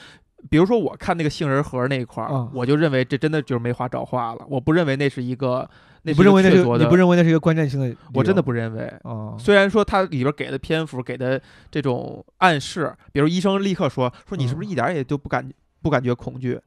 比如说我看那个杏仁核那一块儿，嗯我就认为这真的就是没话找话了。我不认为那是一个，那你不认为那是你不认为那是一个关键性的？我真的不认为。哦，虽然说它里边给的篇幅给的这种暗示，比如医生立刻说说你是不是一点儿也就不感不感觉恐惧，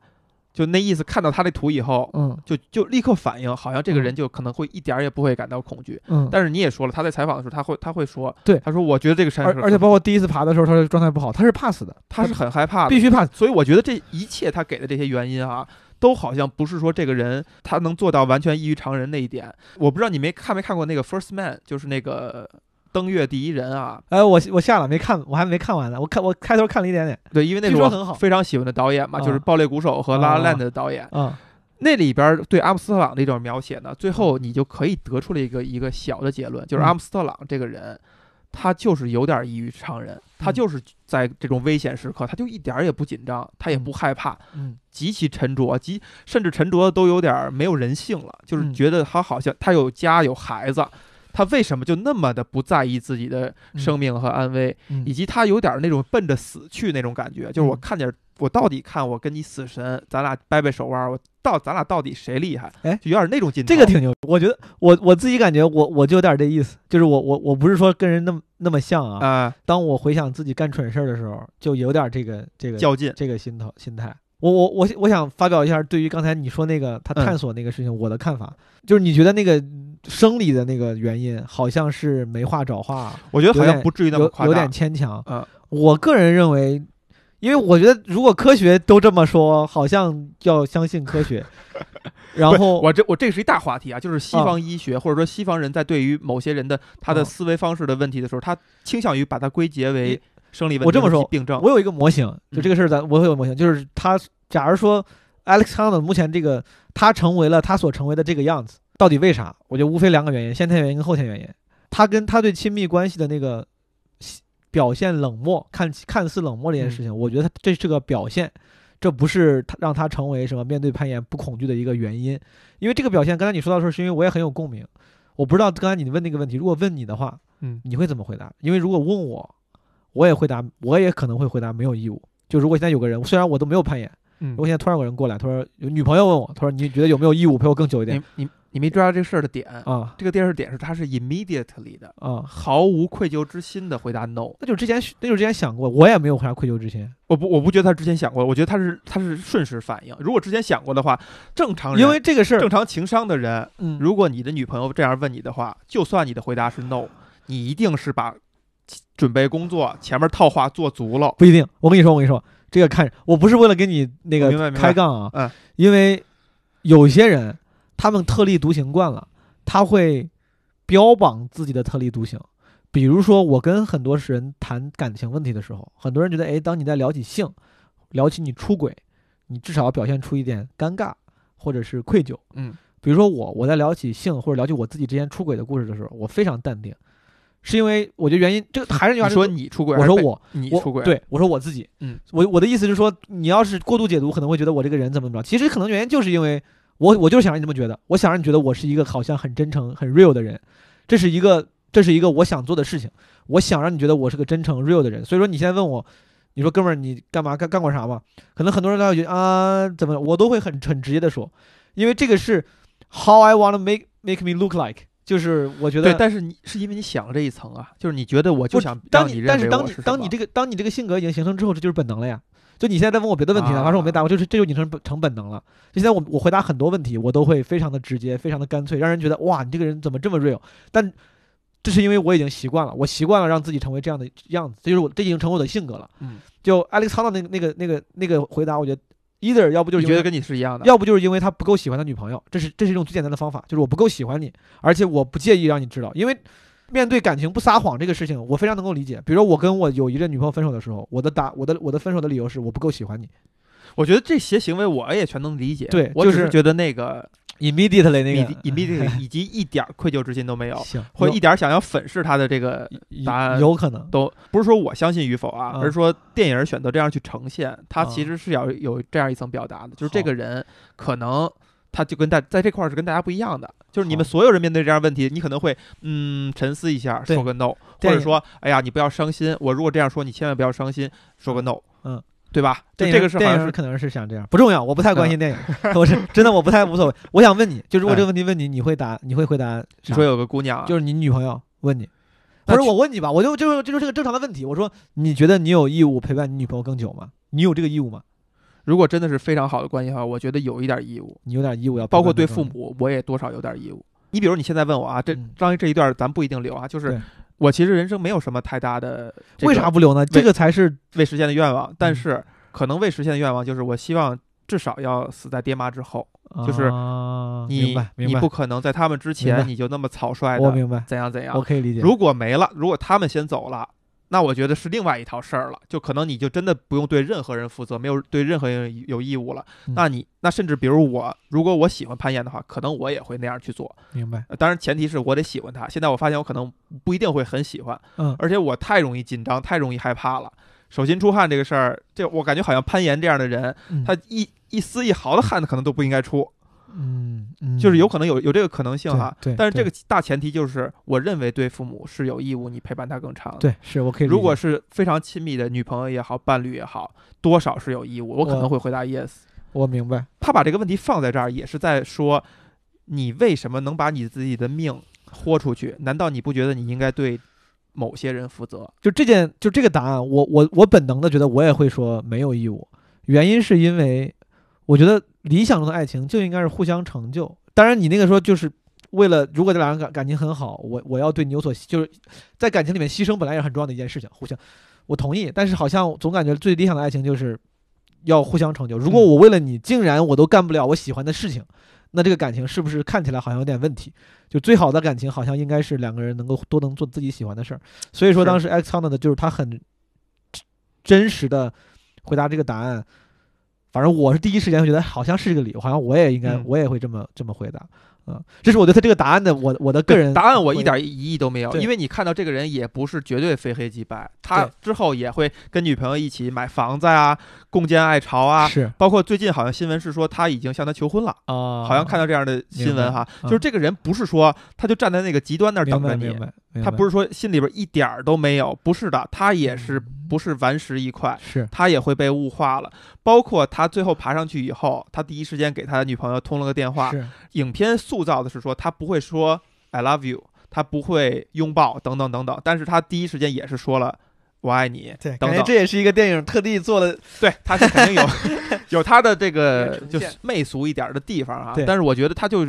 就那意思，看到他的图以后，嗯就就立刻反应，好像这个嗯人就可能会一点儿也不会感到恐惧。嗯，但是你也说了，他在采访的时候，他会他会说，对他说我觉得这个山而而且包括第一次爬的时候，他的状态不好，他是怕死的，他是很害怕的，必须怕死。所以我觉得这一切他给的这些原因啊，都好像不是说这个人他能做到完全异于常人那一点。我不知道你没看没看过那个《First Man》，就是那个登月第一人啊。哎，我我下了没看，我还没看完呢。我看我开头看了一点点。对，因为那是我听说很好非常喜欢的导演嘛，啊就是《爆裂鼓手》和《拉拉啊 land》的导演。嗯，那里边对阿姆斯特朗的一种描写呢，最后你就可以得出了一个一个小的结论，就是嗯阿姆斯特朗这个人，他就是有点异于常人，他嗯就是在这种危险时刻，他就一点也不紧张，他也不害怕，嗯极其沉着，极甚至沉着都有点没有人性了，就是嗯觉得他好像他有家有孩子，他为什么就那么的不在意自己的生命和安危，嗯以及他有点儿那种奔着死去那种感觉，就是我嗯看见我到底看我跟你死神，咱俩掰掰手腕儿，我到咱俩到底谁厉害？哎就有点那种劲头。这个挺牛。我觉得我我自己感觉我我就有点这意思，就是我我我不是说跟人那么那么像啊。啊、当我回想自己干蠢事儿的时候，就有点这个这个较劲。这个心头心态。我我我我想发表一下对于刚才你说那个他嗯探索那个事情我的看法，就是你觉得那个生理的那个原因好像是没话找话，我觉得好像不至于那么夸大有有点。牵强。嗯我个人认为，因为我觉得如果科学都这么说，好像要相信科学。然后我这我这是一大话题啊，就是西啊方医学、或者说西方人在对于某些人的他的啊思维方式的问题的时候，他倾向于把它归结为你生理问题、我这么说病症。我有一个模型，就嗯这个事儿，咱我会有模型，就是他，假如说 Alex Honnold 目前这个他成为了他所成为的这个样子，到底为啥？我觉得无非两个原因，先天原因跟后天原因。他跟他对亲密关系的那个表现冷漠，看看似冷漠这件事情，我觉得他这是个表现，这不是他让他成为什么面对攀岩不恐惧的一个原因。因为这个表现，刚才你说到的时候，是因为我也很有共鸣。我不知道刚才你问那个问题，如果问你的话，嗯你会怎么回答？因为如果问我，我也回答，我也可能会回答没有义务。就如果现在有个人，虽然我都没有攀岩，嗯如果现在突然有个人过来，他说有女朋友问我，他说你觉得有没有义务陪我更久一点？你你你没抓到这个事儿的点。啊这个电视点是他是 immediately 的，啊，毫无愧疚之心的回答 no。那就之前那就之前想过，我也没有啥愧疚之心，我不我不觉得他之前想过，我觉得他是他是瞬时反应。如果之前想过的话，正常人因为这个事儿，正常情商的人，嗯，如果你的女朋友这样问你的话，就算你的回答是 no，你一定是把准备工作前面套话做足了。不一定。我跟你说，我跟你说，这个看我不是为了跟你那个开杠啊，嗯因为有些人他们特立独行惯了，他会标榜自己的特立独行。比如说，我跟很多人谈感情问题的时候，很多人觉得，哎，当你在聊起性，聊起你出轨，你至少要表现出一点尴尬或者是愧疚。嗯，比如说我，我在聊起性或者聊起我自己之前出轨的故事的时候，我非常淡定，是因为我觉得原因，这个还是那句话，你说你出轨我说我，我你出轨，，对我说我自己，嗯，我我的意思是说，你要是过度解读，可能会觉得我这个人怎么怎么着，其实可能原因就是因为我我就是想让你这么觉得，我想让你觉得我是一个好像很真诚、很 real 的人，这是一个这是一个我想做的事情，我想让你觉得我是个真诚 real 的人，所以说你现在问我。你说哥们儿，你干嘛干干过啥吗？可能很多人都会觉得啊，怎么我都会很很直接的说，因为这个是 how I want to make make me look like，就是我觉得对，但是你是因为你想了这一层啊，就是你觉得我就想当你但是当你当你这个当你这个性格已经形成之后，这就是本能了呀。就你现在在问我别的问题，哪怕说我没答过，就是这就已经成本成本能了。就现在我我回答很多问题，我都会非常的直接，非常的干脆，让人觉得哇，你这个人怎么这么 real？但这是因为我已经习惯了，我习惯了让自己成为这样的样子，这就是我这已经成为我的性格了。嗯，就 Alex h a n 那个那个那个那个回答，我觉得 either 要不就是觉得跟你是一样的，要不就是因为他不够喜欢他女朋友，这是这是一种最简单的方法，就是我不够喜欢你，而且我不介意让你知道，因为面对感情不撒谎这个事情，我非常能够理解。比如说我跟我有一任女朋友分手的时候，我的答我的我的分手的理由是我不够喜欢你。我觉得这些行为我也全能理解，对就是我只是觉得那个，immediately 那个 immediately 以及一点儿愧疚之心都没有，行，或者一点儿想要粉饰他的这个答案有可能，都不是说我相信与否啊，嗯而是说电影选择这样去呈现，它嗯其实是要有这样一层表达的，就是这个人可能他就跟大在这块儿是跟大家不一样的，就是你们所有人面对这样问题，你可能会嗯沉思一下，说个 no，或者说哎呀你不要伤心，我如果这样说你千万不要伤心，说个 no，嗯，对吧？这个是电影可能是想这样，不重要，我不太关心电影，我是真的我不太无所谓。我想问你，就如果这个问题问你，你会答你会回答？你说有个姑娘，就是你女朋友问你，不是我问你吧，我就就是这就是个正常的问题。我说，你觉得你有义务陪伴你女朋友更久吗？你有这个义务吗？如果真的是非常好的关系的话，我觉得有一点义务，你有点义务要包括。对父母，我也多少有点义务。你比如你现在问我啊，这嗯张这一段咱不一定留啊，就是对我其实人生没有什么太大的这个为啥不留呢？这个才是未实现的愿望，但嗯是可能未实现的愿望就是我希望至少要死在爹妈之后，就是你你不，可能在他们之前你就那么草率的我明白，怎样怎样我。可以理解。如果没了，如果他们先走了。那我觉得是另外一套事儿了，就可能你就真的不用对任何人负责，没有对任何人有义务了。嗯那你那甚至比如我，如果我喜欢攀岩的话，可能我也会那样去做。明白，呃当然前提是我得喜欢它。现在我发现我可能不一定会很喜欢，嗯，而且我太容易紧张，太容易害怕了。手心出汗这个事儿，这我感觉好像攀岩这样的人，嗯他一一丝一毫的汗可能都不应该出，嗯嗯，就是有可能有有这个可能性哈。对，对但是这个大前提就是，我认为对父母是有义务你陪伴他更长。对是我可以。如果是非常亲密的女朋友也好，伴侣也好，多少是有义务。我可能会回答 yes。我明白，他把这个问题放在这儿，也是在说，你为什么能把你自己的命豁出去？难道你不觉得你应该对某些人负责？就这件就这个答案，我我我本能的觉得我也会说没有义务，原因是因为我觉得理想中的爱情就应该是互相成就。当然，你那个说就是为了如果这两人感感情很好，我我要对你有所就是在感情里面牺牲本来也是很重要的一件事情，互相我同意，但是好像总感觉最理想的爱情就是要互相成就。如果嗯我为了你竟然我都干不了我喜欢的事情，那这个感情是不是看起来好像有点问题？就最好的感情好像应该是两个人能够都能做自己喜欢的事儿。所以说当时 X Honda 的就是他很真实的回答这个答案。反正我是第一时间会觉得好像是这个理由，好像我也应该、嗯我也会这么这么回答。嗯，这是我对他这个答案的我我的个人答案我一回点疑义都没有，因为你看到这个人也不是绝对非黑即白，他之后也会跟女朋友一起买房子啊，共建爱巢啊。是包括最近好像新闻是说他已经向她求婚了，啊，好像看到这样的新闻哈，就是这个人不是说他就站在那个极端那儿等着你他不是说心里边一点儿都没有，不是的，他也是不是顽石一块，是他也会被物化了。包括他最后爬上去以后，他第一时间给他的女朋友通了个电话。是影片塑造的是说他不会说 I love you，他不会拥抱等等等等，但是他第一时间也是说了我爱你。对，等等感觉这也是一个电影特地做的，对，他是肯定有 有他的这个就是媚俗一点的地方啊。但是我觉得他就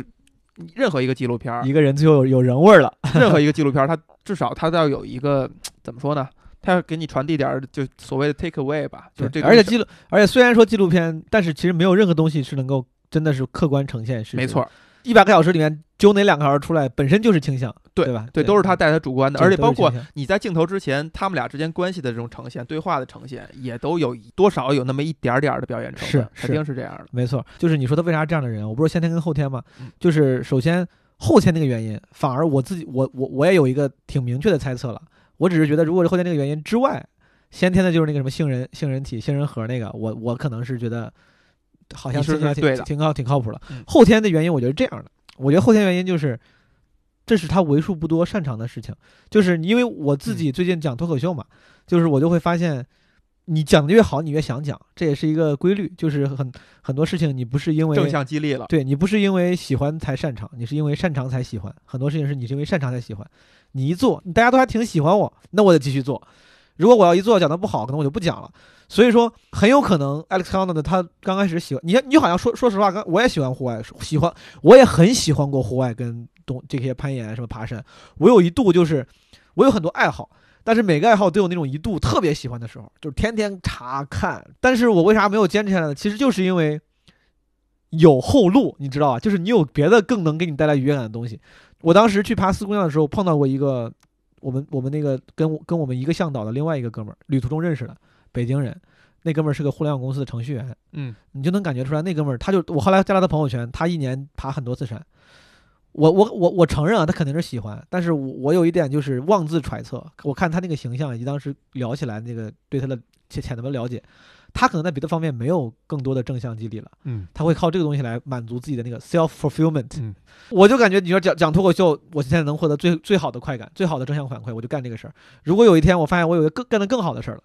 任何一个纪录片儿，一个人最后有有人味儿了。任何一个纪录片儿，它至少它都要有一个怎么说呢？它要给你传递点儿就所谓的 take away 吧，就是这个。而且记录，而且虽然说纪录片，但是其实没有任何东西是能够真的是客观呈现事实。没，错，一百个小时里面揪哪两个小时出来，本身就是倾向，对对吧？对，都是他带他主观的，而且包括你在镜头之前，他们俩之间关系的这种呈现、对话的呈现，也都有多少有那么一点儿点儿的表演成分，是肯定是这样的。没错，就是你说他为啥这样的人，我不是先天跟后天吗嗯？就是首先后天那个原因，反而我自己我我我也有一个挺明确的猜测了。我只是觉得，如果是后天那个原因之外，先天的就是那个什么杏仁杏仁体杏仁核那个，我我可能是觉得好像听起来挺挺靠挺靠谱的嗯。后天的原因，我觉得是这样的，我觉得后天原因就是。这是他为数不多擅长的事情，就是因为我自嗯己最近讲脱口秀嘛，就是我就会发现，你讲的越好，你越想讲，这也是一个规律，就是很很多事情你不是因为正向激励了，对你不是因为喜欢才擅长，你是因为擅长才喜欢。很多事情是你是因为擅长才喜欢。你一做，大家都还挺喜欢我，那我得继续做。如果我要一做讲的不好，可能我就不讲了。所以说，很有可能 Alex Honnold 他刚开始喜欢你，你好像说说实话，刚我也喜欢户外，喜欢我也很喜欢过户外跟东这些攀岩什么爬山。我有一度就是我有很多爱好，但是每个爱好都有那种一度特别喜欢的时候，就是天天查看。但是我为啥没有坚持下来呢？其实就是因为有后路，你知道吧？就是你有别的更能给你带来愉悦感的东西。我当时去爬四姑娘的时候，碰到过一个我们我们那个跟跟我们一个向导的另外一个哥们儿，旅途中认识的北京人。那哥们儿是个互联网公司的程序员，嗯，你就能感觉出来，那哥们儿他就我后来加了他朋友圈，他一年爬很多次山。我我我我承认啊，他肯定是喜欢，但是我我有一点就是妄自揣测，我看他那个形象以及当时聊起来那个对他的浅浅的了解，他可能在别的方面没有更多的正向激励了，嗯他会靠这个东西来满足自己的那个 self fulfillment。嗯，我就感觉你说讲讲脱口秀，我现在能获得最最好的快感，最好的正向反馈，我就干这个事儿。如果有一天我发现我有一个更干得更好的事儿了，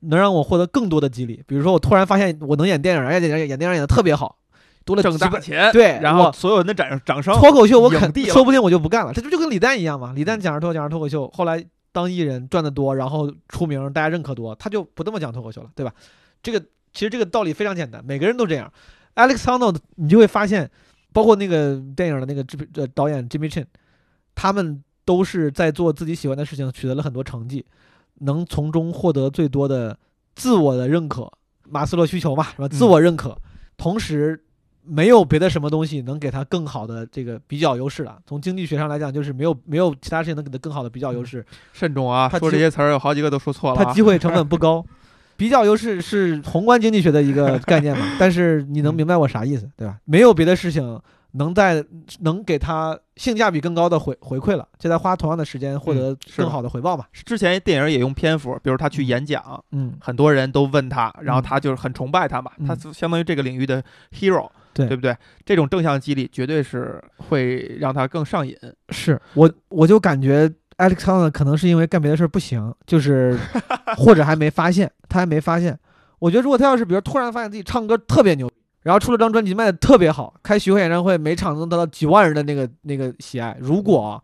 能让我获得更多的激励，比如说我突然发现我能演电影，而且演演电影演的特别好，多了挣大钱，对然后所有人的掌掌声，脱口秀我肯定说不定我就不干了，这不就跟李诞一样嘛。李诞讲着脱讲着脱口秀，后来当艺人赚得多，然后出名，大家认可多，他就不这么讲脱口秀了，对吧？这个其实这个道理非常简单，每个人都这样。Alex Honnold 你就会发现，包括那个电影的那个制呃导演 Jimmy Chin，他们都是在做自己喜欢的事情，取得了很多成绩，能从中获得最多的自我的认可，马斯洛需求嘛，是吧？自我认可，同时没有别的什么东西能给他更好的这个比较优势了。从经济学上来讲，就是没有没有其他事情能给他更好的比较优势，慎重啊，他说这些词儿有好几个都说错了啊它机会成本不高。比较优势是宏观经济学的一个概念嘛，但是你能明白我啥意思，对吧？没有别的事情能在能给他性价比更高的回回馈了，就在花同样的时间获得更好的回报嘛。之前电影也用篇幅，比如他去演讲，嗯，很多人都问他，然后嗯他就是很崇拜他嘛，嗯他就相当于这个领域的 hero，对对不对？这种正向激励绝对是会让他更上瘾。是我我就感觉 Alex Honnold 可能是因为干别的事儿不行，就是 或者还没发现，他还没发现。我觉得如果他要是比如突然发现自己唱歌特别牛，然后出了张专辑卖的特别好，开巡回演唱会每场能得到几万人的那个那个喜爱，如果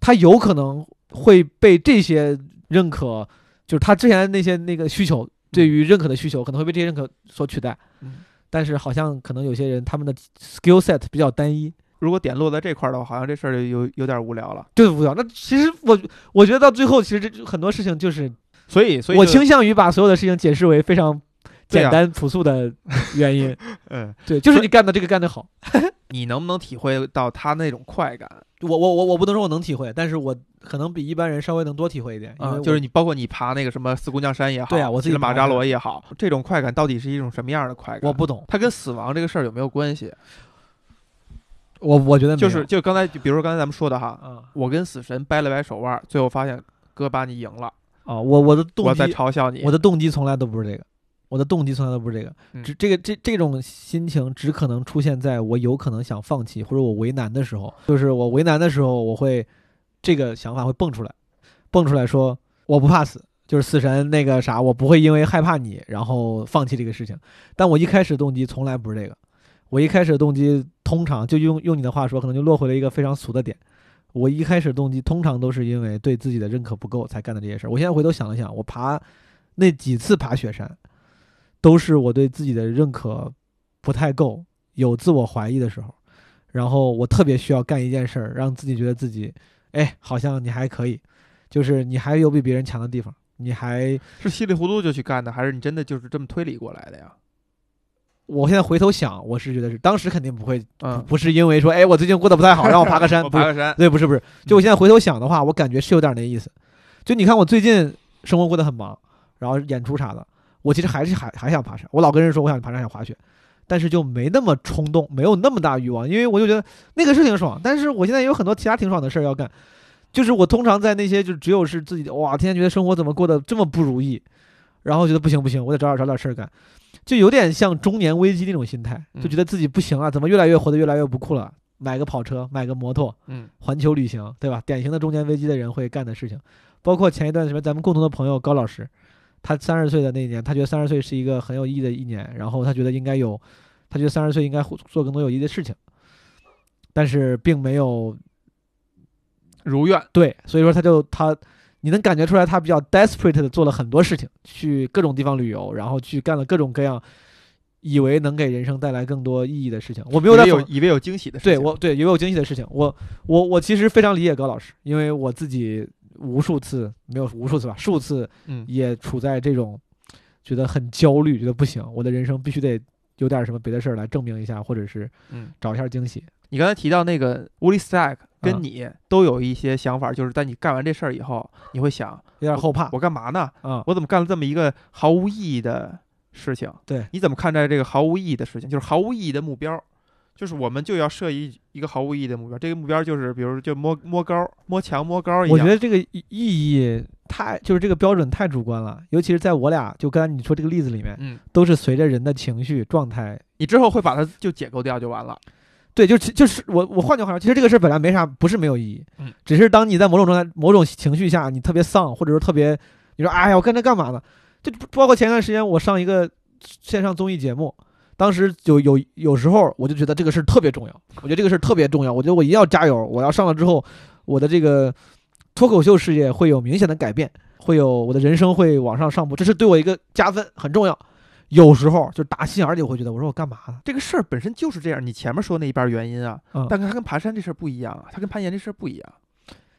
他有可能会被这些认可，就是他之前那些那个需求，对于认可的需求可能会被这些认可所取代。嗯但是好像可能有些人他们的 skill set 比较单一，如果点落在这块儿的话，好像这事儿就有有点无聊了。对无聊？那其实我我觉得到最后，其实这很多事情就是所以，所以我倾向于把所有的事情解释为非常简单朴素的原因。嗯，对，就是你干的这个干得好。你能不能体会到他那种快感我我我我不能说我能体会，但是我可能比一般人稍微能多体会一点，就是你包括你爬那个什么四姑娘山也好，对啊我自己骑着马扎罗也好，这种快感到底是一种什么样的快感？我不懂，它跟死亡这个事儿有没有关系？我我觉得就是就刚才，就比如说刚才咱们说的哈，嗯我跟死神掰了掰手腕，最后发现哥把你赢了，啊，我我的动我在嘲笑你。我的动机从来都不是这个，我的动机从来都不是这个，嗯只这个这这种心情只可能出现在我有可能想放弃或者我为难的时候，就是我为难的时候，我会这个想法会蹦出来，蹦出来说我不怕死，就是死神那个啥，我不会因为害怕你然后放弃这个事情。但我一开始动机从来不是这个，我一开始动机通常就用用你的话说，可能就落回了一个非常俗的点。我一开始动机通常都是因为对自己的认可不够才干的这些事儿。我现在回头想了想，我爬那几次爬雪山，都是我对自己的认可不太够，有自我怀疑的时候，然后我特别需要干一件事儿，让自己觉得自己，哎，好像你还可以，就是你还有比别人强的地方，你还，是稀里糊涂就去干的，还是你真的就是这么推理过来的呀？我现在回头想，我是觉得是当时肯定不会，嗯，不是因为说，哎，我最近过得不太好，让我爬个山，我爬个山，对，不是不是，就我现在回头想的话，我感觉是有点那意思。就你看我最近生活过得很忙，然后演出啥的，我其实还是还还想爬山。我老跟人说我想爬山想滑雪，但是就没那么冲动，没有那么大欲望，因为我就觉得那个是挺爽。但是我现在有很多其他挺爽的事儿要干，就是我通常在那些就只有是自己的哇，天天觉得生活怎么过得这么不如意，然后觉得不行不行，我得找点找点事儿干，就有点像中年危机那种心态，就觉得自己不行了，怎么越来越活得越来越不酷了。买个跑车，买个摩托，嗯环球旅行，对吧？典型的中年危机的人会干的事情，包括前一段时间咱们共同的朋友高老师，他三十岁的那一年，他觉得三十岁是一个很有意义的一年，然后他觉得应该有，他觉得三十岁应该做更多有意义的事情，但是并没有如愿，对，所以说他就他，你能感觉出来他比较 desperate 的做了很多事情，去各种地方旅游，然后去干了各种各样。以为能给人生带来更多意义的事情，我没有以为有以为有惊喜的事情，对我对以为有惊喜的事情，我我我其实非常理解高老师，因为我自己无数次没有无数次吧，数次嗯也处在这种觉得很焦虑，觉得不行，我的人生必须得有点什么别的事儿来证明一下，或者是嗯。找一下惊喜。你刚才提到那个 Woody Stack 啊跟你都有一些想法，就是在你干完这事儿以后，你会想，有点后怕我干嘛呢？啊，我怎么干了这么一个毫无意义的事情？对，你怎么看待这个毫无意义的事情？就是毫无意义的目标，就是我们就要设一一个毫无意义的目标。这个目标就是，比如就摸摸高、摸墙、摸高一样。我觉得这个意意义太就是这个标准太主观了，尤其是在我俩就刚才你说这个例子里面，嗯，都是随着人的情绪状态你之后会把它就解构掉就完了。对，就其就是我我换句话说，其实这个事儿本来没啥，不是没有意义，嗯，只是当你在某种状态、某种情绪下，你特别丧，或者说特别，你说哎呀，我干这干嘛呢？就包括前段时间我上一个线上综艺节目，当时就有有时候我就觉得这个事儿特别重要，我觉得这个事儿特别重要，我觉得我一定要加油，我要上了之后，我的这个脱口秀事业会有明显的改变，会有我的人生会往上上步，这是对我一个加分，很重要。有时候就打心眼儿里我会觉得，我说我干嘛呢？这个事儿本身就是这样，你前面说那一半儿原因啊，嗯，但它跟爬山这事儿不一样啊，它跟攀岩这事儿不一样。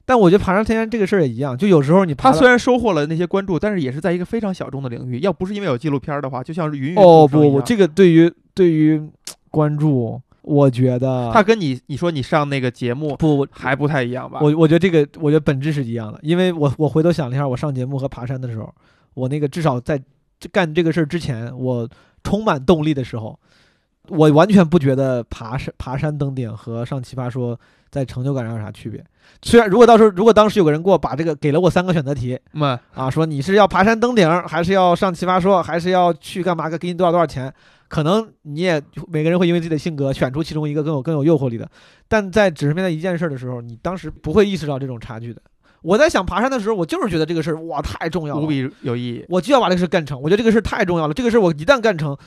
但我觉得爬上天山这个事儿也一样，就有时候你爬了它虽然收获了那些关注，但是也是在一个非常小众的领域。要不是因为有纪录片儿的话，就像是芸芸哦不不，众生一样这个对于对于关注，我觉得他跟你你说你上那个节目不还不太一样吧？我我觉得这个我觉得本质是一样的，因为我我回头想了一下，我上节目和爬山的时候，我那个至少在这干这个事儿之前，我充满动力的时候，我完全不觉得爬山爬山登顶和上奇葩说在成就感上有啥区别。虽然如果到时候如果当时有个人给我把这个给了我三个选择题嗯，啊，说你是要爬山登顶，还是要上奇葩说，还是要去干嘛个，给你多少多少钱，可能你也每个人会因为自己的性格选出其中一个更有更有诱惑力的。但在只是面对一件事儿的时候，你当时不会意识到这种差距的。我在想爬山的时候，我就是觉得这个事儿哇太重要了，无比有意义。我就要把这个事儿干成。我觉得这个事儿太重要了，这个事儿我一旦干成，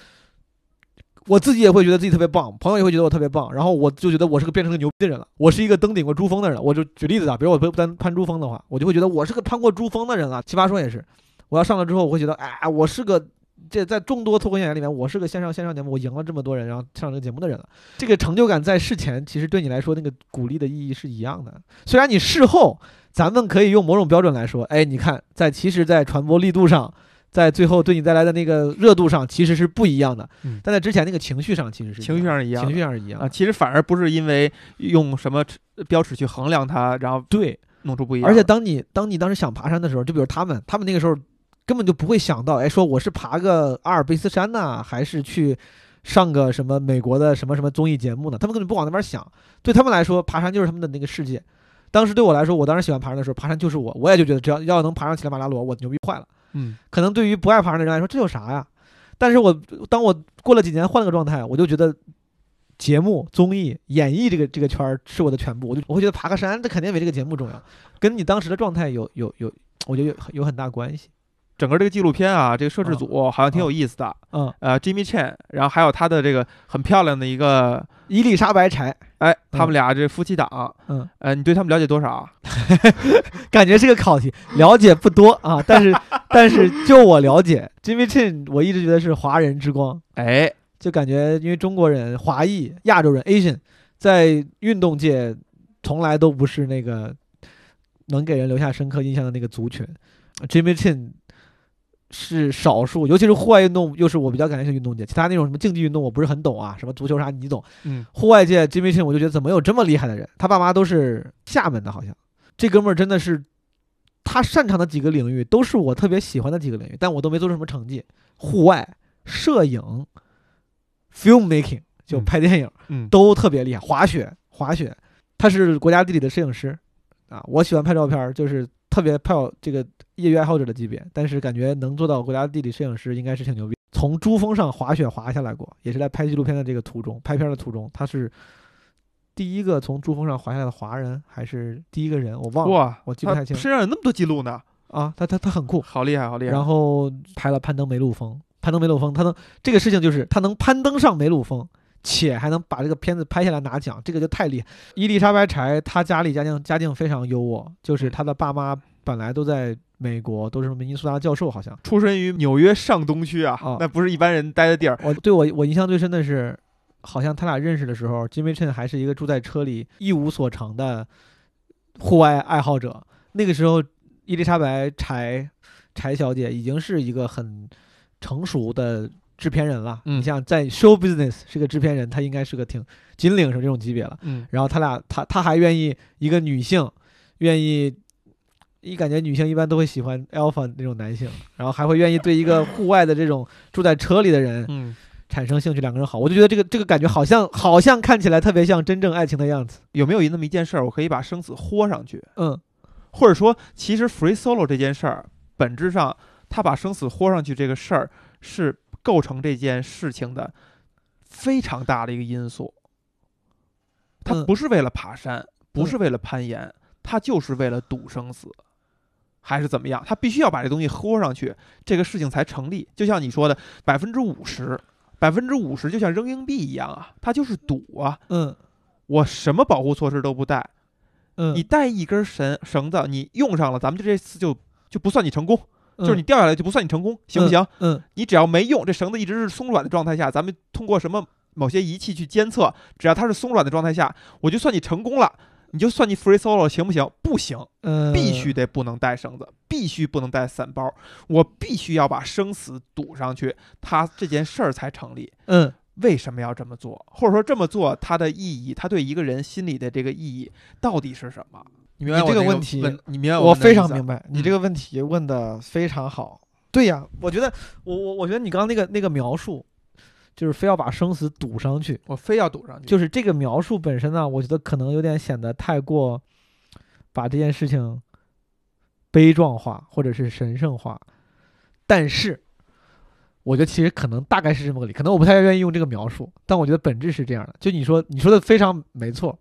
我自己也会觉得自己特别棒，朋友也会觉得我特别棒，然后我就觉得我是个变成个牛逼的人了，我是一个登顶过珠峰的人了。我就举例子啊，比如我不单攀珠峰的话，我就会觉得我是个攀过珠峰的人了。奇葩说也是，我要上了之后，我会觉得哎，我是个。这在众多脱口秀演员里面，我是个线上线上节目，我赢了这么多人，然后上这个节目的人了。这个成就感在事前，其实对你来说，那个鼓励的意义是一样的。虽然你事后，咱们可以用某种标准来说，哎，你看，在其实，在传播力度上，在最后对你带来的那个热度上，其实是不一样的。嗯但在之前那个情绪上，其实是情绪上是一样情绪上是一样啊，其实反而不是因为用什么标尺去衡量它，然后对，弄出不一样。而且当你当你当时想爬山的时候，就比如他们，他们那个时候根本就不会想到，哎，说我是爬个阿尔卑斯山呢，还是去上个什么美国的什么什么综艺节目呢？他们根本不往那边想。对他们来说，爬山就是他们的那个世界。当时对我来说，我当时喜欢爬山的时候，爬山就是我，我也就觉得只要要能爬上乞力马扎罗，我牛逼坏了。嗯，可能对于不爱爬山的人来说，这有啥呀？但是我当我过了几年换了个状态，我就觉得节目、综艺、演艺这个这个圈儿是我的全部，我就我会觉得爬个山，这肯定没这个节目重要，跟你当时的状态有有有，我觉得有有很大关系。整个这个纪录片啊，这个摄制组好像挺有意思的。嗯，呃，Jimmy Chan，然后还有他的这个很漂亮的一个伊丽莎白柴，哎，他们俩这夫妻档，嗯，呃，你对他们了解多少啊？感觉是个考题，了解不多啊，但是 但是就我了解，Jimmy Chin，我一直觉得是华人之光，哎，就感觉因为中国人、华裔、亚洲人 Asian，在运动界从来都不是那个能给人留下深刻印象的那个族群，Jimmy Chin。是少数，尤其是户外运动，又是我比较感兴趣的运动界。其他那种什么竞技运动，我不是很懂啊，什么足球啥你懂。嗯，户外界 Jimmy Chin，我就觉得怎么有这么厉害的人？他爸妈都是厦门的，好像这哥们儿真的是，他擅长的几个领域都是我特别喜欢的几个领域，但我都没做出什么成绩。户外、摄影、film making 就嗯拍电影，嗯，都特别厉害。滑雪，滑雪，他是国家地理的摄影师啊。我喜欢拍照片儿，就是特别拍这个业余爱好者的级别，但是感觉能做到国家地理摄影师应该是挺牛逼。从珠峰上滑雪滑下来过，也是在拍纪录片的这个途中，拍片的途中，他是第一个从珠峰上滑下来的华人，还是第一个人？我忘了哇，我记不太清身上有那么多记录呢，啊。他他他很酷，好厉害，好厉害。然后拍了攀登梅鲁峰，攀登梅鲁峰，他能这个事情就是他能攀登上梅鲁峰，且还能把这个片子拍下来拿奖，这个就太厉害。伊丽莎白柴她家里家境家境非常优渥，就是她的爸妈本来都在美国，都是明尼苏达教授，好像。出身于纽约上东区啊，哦那不是一般人待的地儿。我对我我印象最深的是，好像他俩认识的时候，Jimmy Chin 还是一个住在车里一无所长的户外爱好者。那个时候，伊丽莎白柴柴小姐已经是一个很成熟的制片人了。嗯你像在 show business 是个制片人，她应该是个挺金领是这种级别了。嗯，然后他俩，他他还愿意一个女性，愿意，一感觉女性一般都会喜欢 alpha 那种男性，然后还会愿意对一个户外的这种住在车里的人嗯，产生兴趣，两个人好，我就觉得这个这个感觉好像好像看起来特别像真正爱情的样子。有没有那么一件事儿，我可以把生死豁上去？嗯或者说，其实 free solo 这件事儿，本质上他把生死豁上去这个事儿，是构成这件事情的非常大的一个因素。他嗯不是为了爬山，不是为了攀岩，他就是为了赌生死，还是怎么样？他必须要把这东西豁上去，这个事情才成立。就像你说的，百分之五十，百分之五十就像扔硬币一样啊，它就是赌啊。嗯我什么保护措施都不带，嗯，你带一根绳绳子，你用上了，咱们就这次就就不算你成功，嗯就是你掉下来就不算你成功，行不行？？嗯你只要没用，这绳子一直是松软的状态下，咱们通过什么某些仪器去监测，只要它是松软的状态下，我就算你成功了，你就算你 free solo 行不行？不行，嗯，必须得不能带绳子，必须不能带伞包，我必须要把生死赌上去，他这件事儿才成立。嗯为什么要这么做？或者说这么做它的意义，它对一个人心里的这个意义到底是什么？你明白这个问题你明白我非常。明白你嗯这个问题问的非常好。对呀，我觉得我我我觉得你刚刚那个那个描述，就是非要把生死赌上去，我非要赌上去，就是这个描述本身呢，我觉得可能有点显得太过把这件事情悲壮化或者是神圣化。但是，我觉得其实可能大概是这么个理，可能我不太愿意用这个描述，但我觉得本质是这样的。就你说你说的非常没错，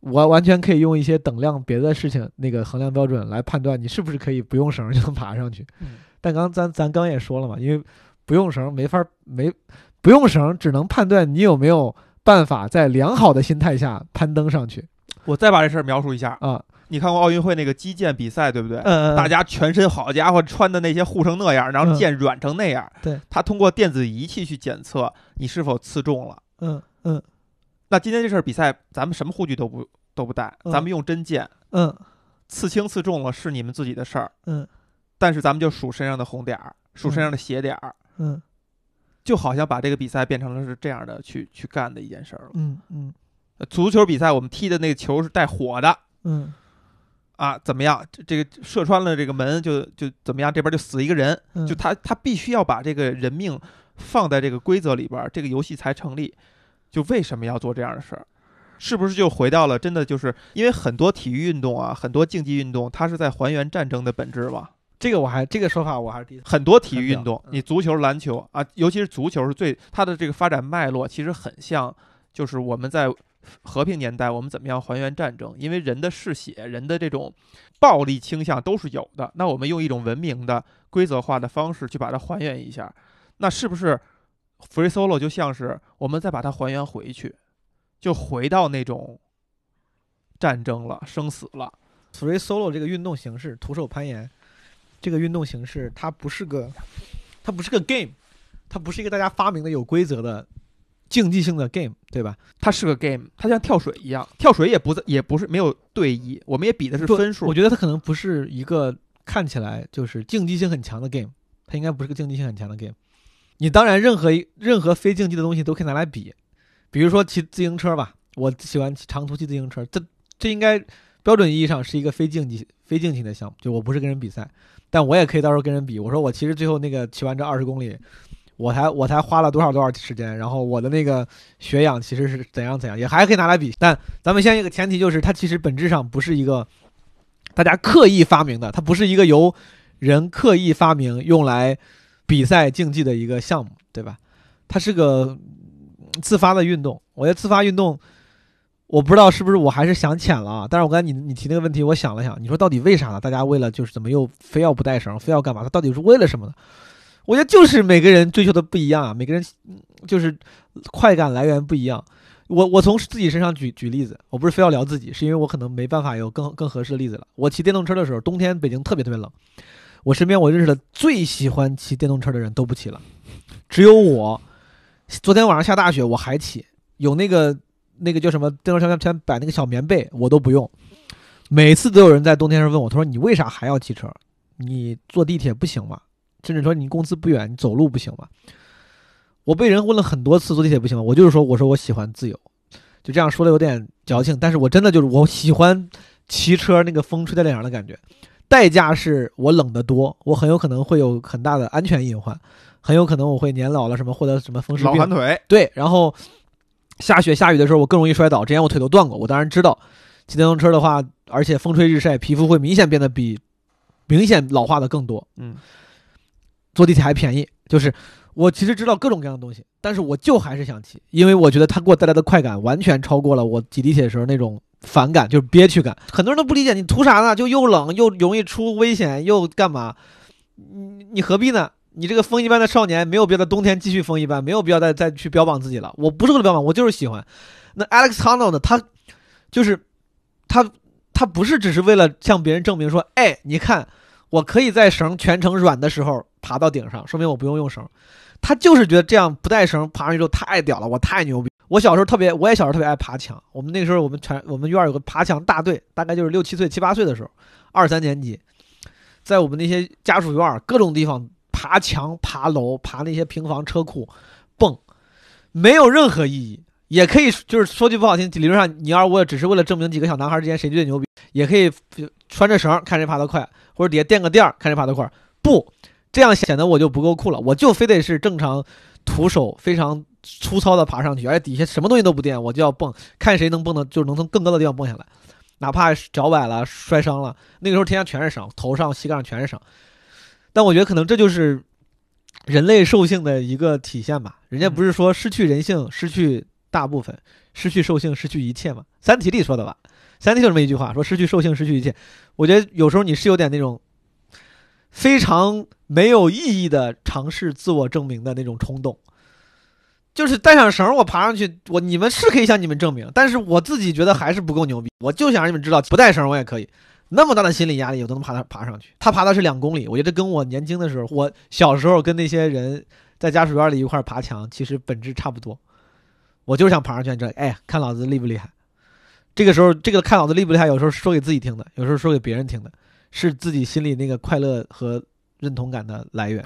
我完全可以用一些等量别的事情那个衡量标准来判断你是不是可以不用绳就能爬上去。嗯但刚咱咱刚也说了嘛，因为不用绳儿没法儿没不用绳儿，只能判断你有没有办法在良好的心态下攀登上去我再把这事儿描述一下。啊。你看过奥运会那个击剑比赛，对不对？嗯嗯，大家全身好家伙穿的那些护成那样，然后嗯剑软成那样。对，他通过电子仪器去检测你是否刺中了。嗯嗯那今天这事儿比赛，咱们什么护具都不都不带，嗯咱们用真剑，嗯刺轻刺中了是你们自己的事儿。嗯但是咱们就数身上的红点儿，数身上的血点儿，嗯就好像把这个比赛变成了是这样的去去干的一件事儿了。嗯嗯呃足球比赛我们踢的那个球是带火的嗯啊，怎么样？这这个射穿了这个门就就怎么样？这边就死一个人，嗯，就他他必须要把这个人命放在这个规则里边儿，这个游戏才成立。就为什么要做这样的事儿？是不是就回到了真的就是因为很多体育运动啊，很多竞技运动，它是在还原战争的本质嘛？这个我还这个说法我还是第一次。很多体育运动，你足球、篮球啊，尤其是足球是最它的这个发展脉络其实很像就是我们在和平年代我们怎么样还原战争，因为人的嗜血、人的这种暴力倾向都是有的。那我们用一种文明的、规则化的方式去把它还原一下，那是不是 Free Solo 就像是我们再把它还原回去，就回到那种战争了、生死了？Free Solo 这个运动形式，徒手攀岩这个运动形式，它不是个，它不是个 game，它不是一个大家发明的有规则的竞技性的 game，对吧？它是个 game，它像跳水一样，跳水也不在，也不是没有对弈，我们也比的是分数。我觉得它可能不是一个看起来就是竞技性很强的 game，它应该不是个竞技性很强的 game。你当然任何一任何非竞技的东西都可以拿来比，比如说骑自行车吧，我喜欢骑长途骑自行车，这这应该标准意义上是一个非竞技非竞技的项目，就我不是跟人比赛，但我也可以到时候跟人比。我说我其实最后那个骑完这二十公里，我才我才花了多少多少时间，然后我的那个血氧其实是怎样怎样，也还可以拿来比。但咱们先一个前提就是，它其实本质上不是一个大家刻意发明的，它不是一个由人刻意发明用来比赛竞技的一个项目，对吧？它是个自发的运动。我觉得自发运动，我不知道是不是我还是想浅了。但是我刚才你你提那个问题，我想了想，你说到底为啥呢？大家为了就是怎么又非要不带绳，非要干嘛？它到底是为了什么呢？我觉得就是每个人追求的不一样啊，每个人就是快感来源不一样。我我从自己身上举举例子，我不是非要聊自己，是因为我可能没办法有更更合适的例子了。我骑电动车的时候，冬天北京特别特别冷，我身边我认识的最喜欢骑电动车的人都不骑了，只有我。昨天晚上下大雪，我还骑，有那个那个叫什么电动车前摆那个小棉被，我都不用。每次都有人在冬天时候问我，他说你为啥还要骑车？你坐地铁不行吗？甚至说你公司不远，你走路不行吗？我被人问了很多次坐地铁不行吗？我就是说，我说我喜欢自由，就这样说的有点矫情，但是我真的就是我喜欢骑车那个风吹在脸上的感觉，代价是我冷得多，我很有可能会有很大的安全隐患，很有可能我会年老了什么获得什么风湿病老寒，腿，对，然后下雪下雨的时候我更容易摔倒，之前我腿都断过，我当然知道骑电动车的话，而且风吹日晒，皮肤会明显变得比明显老化的更多，嗯，坐地铁还便宜，就是我其实知道各种各样的东西，但是我就还是想骑，因为我觉得它给我带来的快感完全超过了我挤地铁的时候那种反感，就是憋屈感。很多人都不理解你图啥呢？就又冷又容易出危险又干嘛？你你何必呢？你这个风一般的少年没有必要在冬天继续风一般，没有必要再再去标榜自己了。我不是为了标榜，我就是喜欢。那 Alex Honnold 呢？他就是他他不是只是为了向别人证明说，哎，你看我可以在绳全程软的时候爬到顶上，说明我不用用绳。他就是觉得这样不带绳爬上去之后太屌了，我太牛逼。我小时候特别，我也小时候特别爱爬墙。我们那个时候，我们全我们院有个爬墙大队，大概就是六七岁、七八岁的时候，二三年级，在我们那些家属院各种地方爬墙、爬楼、爬那些平房车库，蹦，没有任何意义。也可以就是说句不好听，理论上你要是我只是为了证明几个小男孩之间谁最牛逼，也可以穿着绳看谁爬得快，或者底下垫个垫儿看谁爬得快。不，这样显得我就不够酷了，我就非得是正常徒手非常粗糙的爬上去，而且底下什么东西都不垫，我就要蹦，看谁能蹦的，就是能从更高的地方蹦下来，哪怕脚崴了、摔伤了，那个时候天上全是伤，头上、膝盖上全是伤。但我觉得可能这就是人类兽性的一个体现吧。人家不是说失去人性，失去大部分，失去兽性，失去一切嘛？《三体》里说的吧，《三体》就这么一句话，说失去兽性，失去一切。我觉得有时候你是有点那种非常没有意义的尝试自我证明的那种冲动。就是带上绳，我爬上去，我你们是可以向你们证明，但是我自己觉得还是不够牛逼。我就想让你们知道，不带绳我也可以。那么大的心理压力，我都能爬他爬上去。他爬的是两公里，我觉得跟我年轻的时候，我小时候跟那些人在家属院里一块爬墙，其实本质差不多。我就是想爬上去，这哎，看老子厉不厉害。这个时候，这个看老子厉不厉害，有时候说给自己听的，有时候说给别人听的，是自己心里那个快乐和认同感的来源。